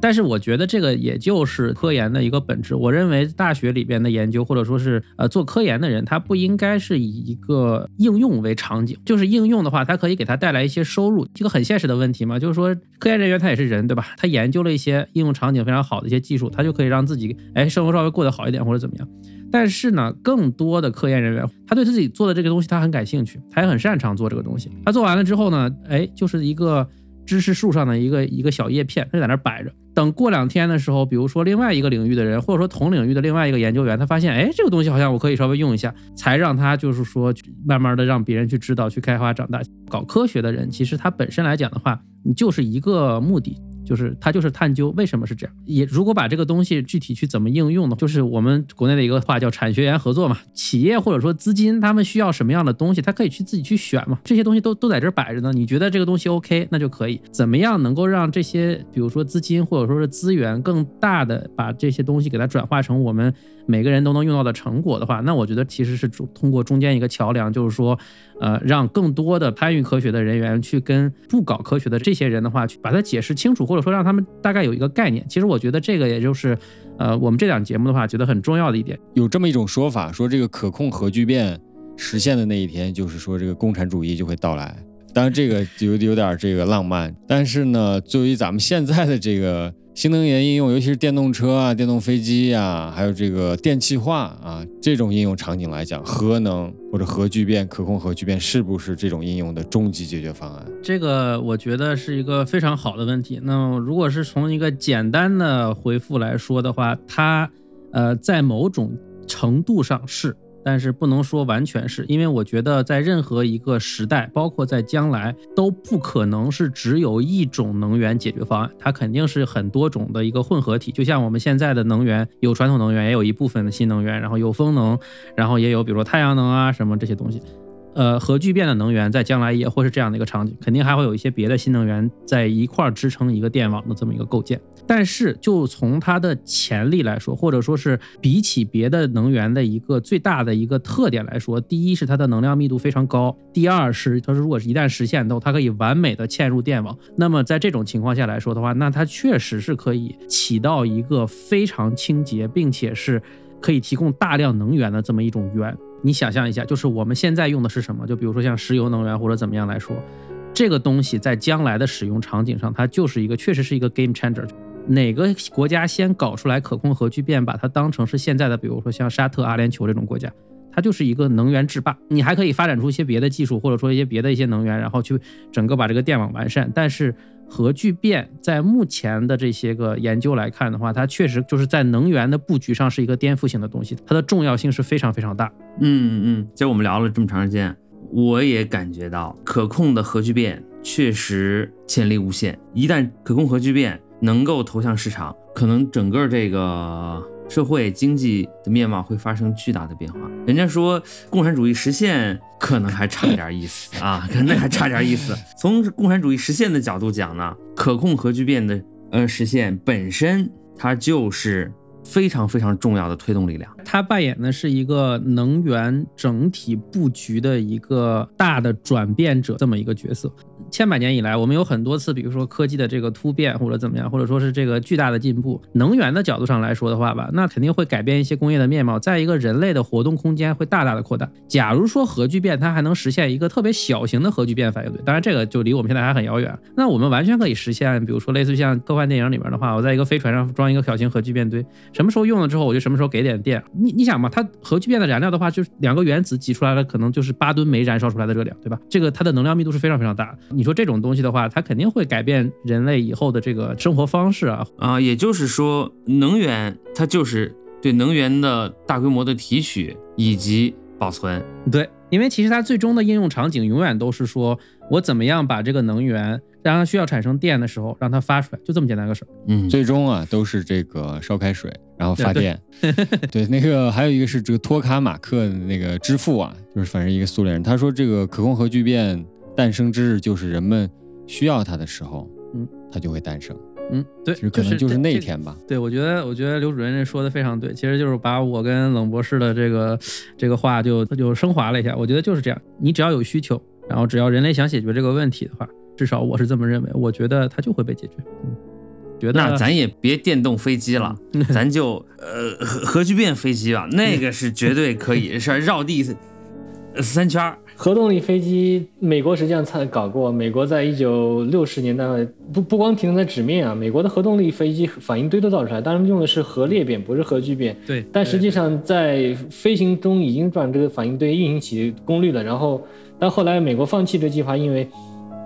但是我觉得这个也就是科研的一个本质。我认为大学里边的研究，或者说是呃做科研的人，他不应该是以一个应用为场景。就是应用的话，它可以给他带来一些收入，这个很现实的问题嘛。就是说科研人员他也是人，对吧？他研究了一些应用场景非常好的一些技术，他就可以让自己哎生活稍微过得好一点或者怎么样。但是呢，更多的科研人员，他对自己做的这个东西他很感兴趣，他也很擅长做这个东西。他做完了之后呢，哎，就是一个。知识树上的一个一个小叶片，它就在那摆着。等过两天的时候，比如说另外一个领域的人，或者说同领域的另外一个研究员，他发现，哎，这个东西好像我可以稍微用一下，才让他就是说慢慢的让别人去知道，去开花长大。搞科学的人，其实他本身来讲的话，你就是一个目的。就是他就是探究为什么是这样，也如果把这个东西具体去怎么应用呢？就是我们国内的一个话叫产学研合作嘛，企业或者说资金他们需要什么样的东西，他可以去自己去选嘛，这些东西都都在这摆着呢。你觉得这个东西 OK，那就可以。怎么样能够让这些比如说资金或者说是资源更大的把这些东西给它转化成我们。每个人都能用到的成果的话，那我觉得其实是通过中间一个桥梁，就是说，呃，让更多的参与科学的人员去跟不搞科学的这些人的话，去把它解释清楚，或者说让他们大概有一个概念。其实我觉得这个也就是，呃，我们这档节目的话，觉得很重要的一点。有这么一种说法，说这个可控核聚变实现的那一天，就是说这个共产主义就会到来。当然这个有有点这个浪漫，但是呢，作为咱们现在的这个。新能源应用，尤其是电动车啊、电动飞机呀，还有这个电气化啊这种应用场景来讲，核能或者核聚变、可控核聚变是不是这种应用的终极解决方案？这个我觉得是一个非常好的问题。那，如果是从一个简单的回复来说的话，它呃在某种程度上是。但是不能说完全是因为我觉得在任何一个时代，包括在将来，都不可能是只有一种能源解决方案，它肯定是很多种的一个混合体。就像我们现在的能源，有传统能源，也有一部分的新能源，然后有风能，然后也有比如说太阳能啊什么这些东西。呃，核聚变的能源在将来也会是这样的一个场景，肯定还会有一些别的新能源在一块儿支撑一个电网的这么一个构建。但是就从它的潜力来说，或者说是比起别的能源的一个最大的一个特点来说，第一是它的能量密度非常高，第二是它如果是一旦实现的话，它可以完美的嵌入电网。那么在这种情况下来说的话，那它确实是可以起到一个非常清洁，并且是可以提供大量能源的这么一种源。你想象一下，就是我们现在用的是什么？就比如说像石油能源或者怎么样来说，这个东西在将来的使用场景上，它就是一个确实是一个 game changer。哪个国家先搞出来可控核聚变，把它当成是现在的，比如说像沙特、阿联酋这种国家，它就是一个能源制霸。你还可以发展出一些别的技术，或者说一些别的一些能源，然后去整个把这个电网完善。但是核聚变在目前的这些个研究来看的话，它确实就是在能源的布局上是一个颠覆性的东西，它的重要性是非常非常大。嗯嗯，今儿我们聊了这么长时间，我也感觉到可控的核聚变确实潜力无限。一旦可控核聚变能够投向市场，可能整个这个。社会经济的面貌会发生巨大的变化。人家说共产主义实现可能还差点意思啊，可能还差点意思。从共产主义实现的角度讲呢，可控核聚变的呃实现本身它就是非常非常重要的推动力量。它扮演的是一个能源整体布局的一个大的转变者这么一个角色。千百年以来，我们有很多次，比如说科技的这个突变，或者怎么样，或者说是这个巨大的进步。能源的角度上来说的话吧，那肯定会改变一些工业的面貌。再一个，人类的活动空间会大大的扩大。假如说核聚变它还能实现一个特别小型的核聚变反应堆，当然这个就离我们现在还很遥远。那我们完全可以实现，比如说类似于像科幻电影里面的话，我在一个飞船上装一个小型核聚变堆，什么时候用了之后，我就什么时候给点电。你你想嘛，它核聚变的燃料的话，就是两个原子挤出来了，可能就是八吨煤燃烧出来的热量，对吧？这个它的能量密度是非常非常大的。你说这种东西的话，它肯定会改变人类以后的这个生活方式啊啊！也就是说，能源它就是对能源的大规模的提取以及保存。对，因为其实它最终的应用场景永远都是说我怎么样把这个能源让它需要产生电的时候让它发出来，就这么简单个事儿。嗯，最终啊都是这个烧开水然后发电。对，那个还有一个是这个托卡马克那个之父啊，就是反正一个苏联人，他说这个可控核聚变诞生之日就是人们。需要它的时候，嗯，它就会诞生。嗯，对，其实可能就是那一。天吧。这对，我觉得，我觉得刘主任这说的非常对，其实就是把我跟冷博士的这个这个话就就升华了一下。我觉得就是这样，你只要有需求，然后只要人类想解决这个问题的话，至少我是这么认为，我觉得它就会被解决。嗯，觉得那咱也别电动飞机了，咱就呃核核聚变飞机吧，那个是绝对可以，是绕地呃三圈儿。核动力飞机，美国实际上才搞过。美国在一九六十年代不不光停留在纸面啊，美国的核动力飞机反应堆都造出来，当然用的是核裂变，不是核聚变。对，但实际上在飞行中已经转这个反应堆运行起功率了。然后，但后来美国放弃这计划，因为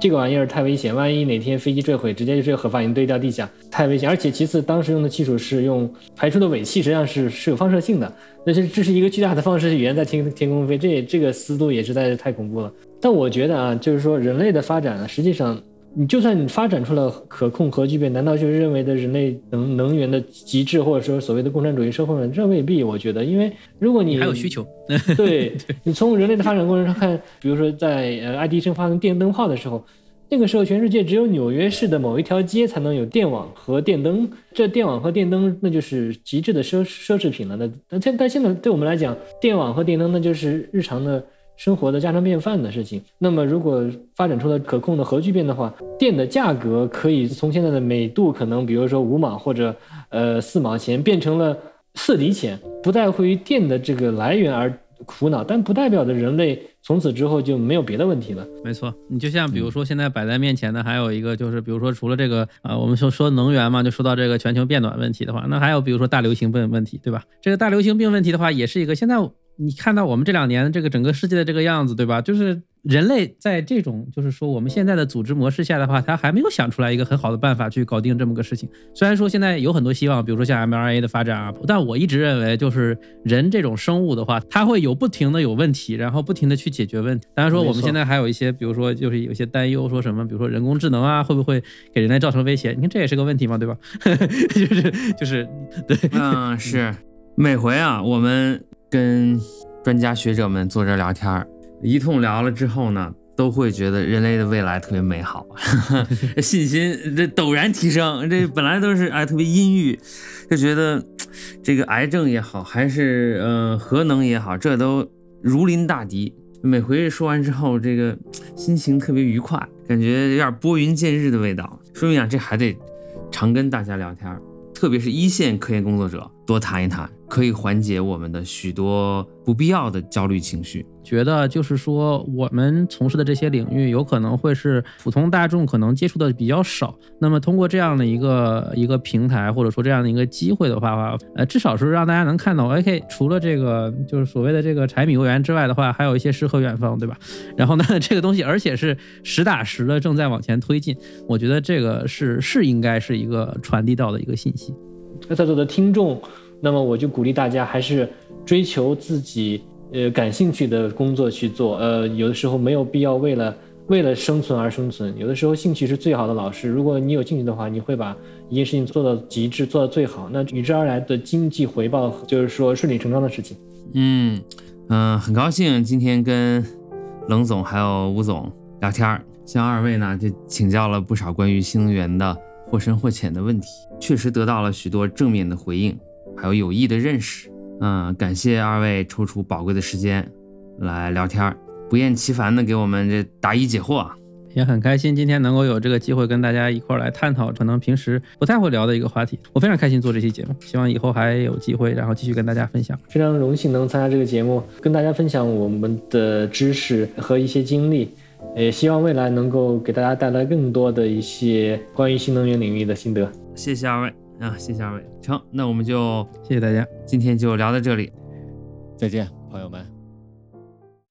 这个玩意儿太危险，万一哪天飞机坠毁，直接就是个核反应堆掉地下，太危险。而且其次，当时用的技术是用排出的尾气，实际上是是有放射性的。那这这是一个巨大的放射语言在天 天空飞，这这个思路也实在是太恐怖了。但我觉得啊，就是说人类的发展呢，实际上你就算你发展出了可控核聚变，难道就是认为的人类能能源的极致，或者说所谓的共产主义社会吗？这未必。我觉得，因为如果你你还有需求。对你从人类的发展过程上看，比如说在呃爱迪生发明电灯泡的时候，那个时候全世界只有纽约市的某一条街才能有电网和电灯，这电网和电灯那就是极致的奢奢侈品了。那但现但现在对我们来讲，电网和电灯那就是日常的生活的家常便饭的事情。那么如果发展出了可控的核聚变的话，电的价格可以从现在的每度可能比如说五毛或者呃四毛钱变成了四厘钱，不再会于电的这个来源而苦恼，但不代表着人类从此之后就没有别的问题了。没错，你就像比如说现在摆在面前的还有一个就是，比如说除了这个啊、我们说说能源嘛，就说到这个全球变暖问题的话，那还有比如说大流行病问题，对吧？这个大流行病问题的话，也是一个现在你看到我们这两年这个整个世界的这个样子，对吧？就是人类在这种就是说我们现在的组织模式下的话，他还没有想出来一个很好的办法去搞定这么个事情。虽然说现在有很多希望，比如说像 M R A 的发展啊，但我一直认为就是人这种生物的话，它会有不停的有问题，然后不停的去解决问题。当然说我们现在还有一些，比如说就是有些担忧，说什么比如说人工智能啊，会不会给人类造成威胁？你看这也是个问题嘛，对吧？就是就是对，嗯，是每回啊，我们跟专家学者们坐这聊天儿，一通聊了之后呢，都会觉得人类的未来特别美好，信心这陡然提升。这本来都是哎特别阴郁，就觉得这个癌症也好，还是呃核能也好，这都如临大敌。每回说完之后，这个心情特别愉快，感觉有点拨云见日的味道。说明啊，这还得常跟大家聊天。特别是一线科研工作者，多谈一谈，可以缓解我们的许多不必要的焦虑情绪。觉得就是说，我们从事的这些领域，有可能会是普通大众可能接触的比较少。那么通过这样的一个一个平台，或者说这样的一个机会的话，呃，至少是让大家能看到，OK，除了这个就是所谓的这个柴米油盐之外的话，还有一些诗和远方，对吧？然后呢，这个东西而且是实打实的正在往前推进，我觉得这个是是应该是一个传递到的一个信息。在座的听众，那么我就鼓励大家还是追求自己呃感兴趣的工作去做。呃，有的时候没有必要为了为了生存而生存，有的时候兴趣是最好的老师。如果你有兴趣的话，你会把一件事情做到极致，做到最好，那与之而来的经济回报就是说顺理成章的事情。嗯嗯、很高兴今天跟冷总还有吴总聊天儿，向二位呢就请教了不少关于新能源的或深或浅的问题，确实得到了许多正面的回应，还有有益的认识。嗯，感谢二位抽出宝贵的时间来聊天儿，不厌其烦的给我们这答疑解惑啊。也很开心今天能够有这个机会跟大家一块儿来探讨可能平时不太会聊的一个话题，我非常开心做这期节目，希望以后还有机会，然后继续跟大家分享。非常荣幸能参加这个节目，跟大家分享我们的知识和一些经历，也希望未来能够给大家带来更多的一些关于新能源领域的心得。谢谢二位啊，谢谢二位。成，那我们就谢谢大家。今天就聊到这里。再见，朋友们。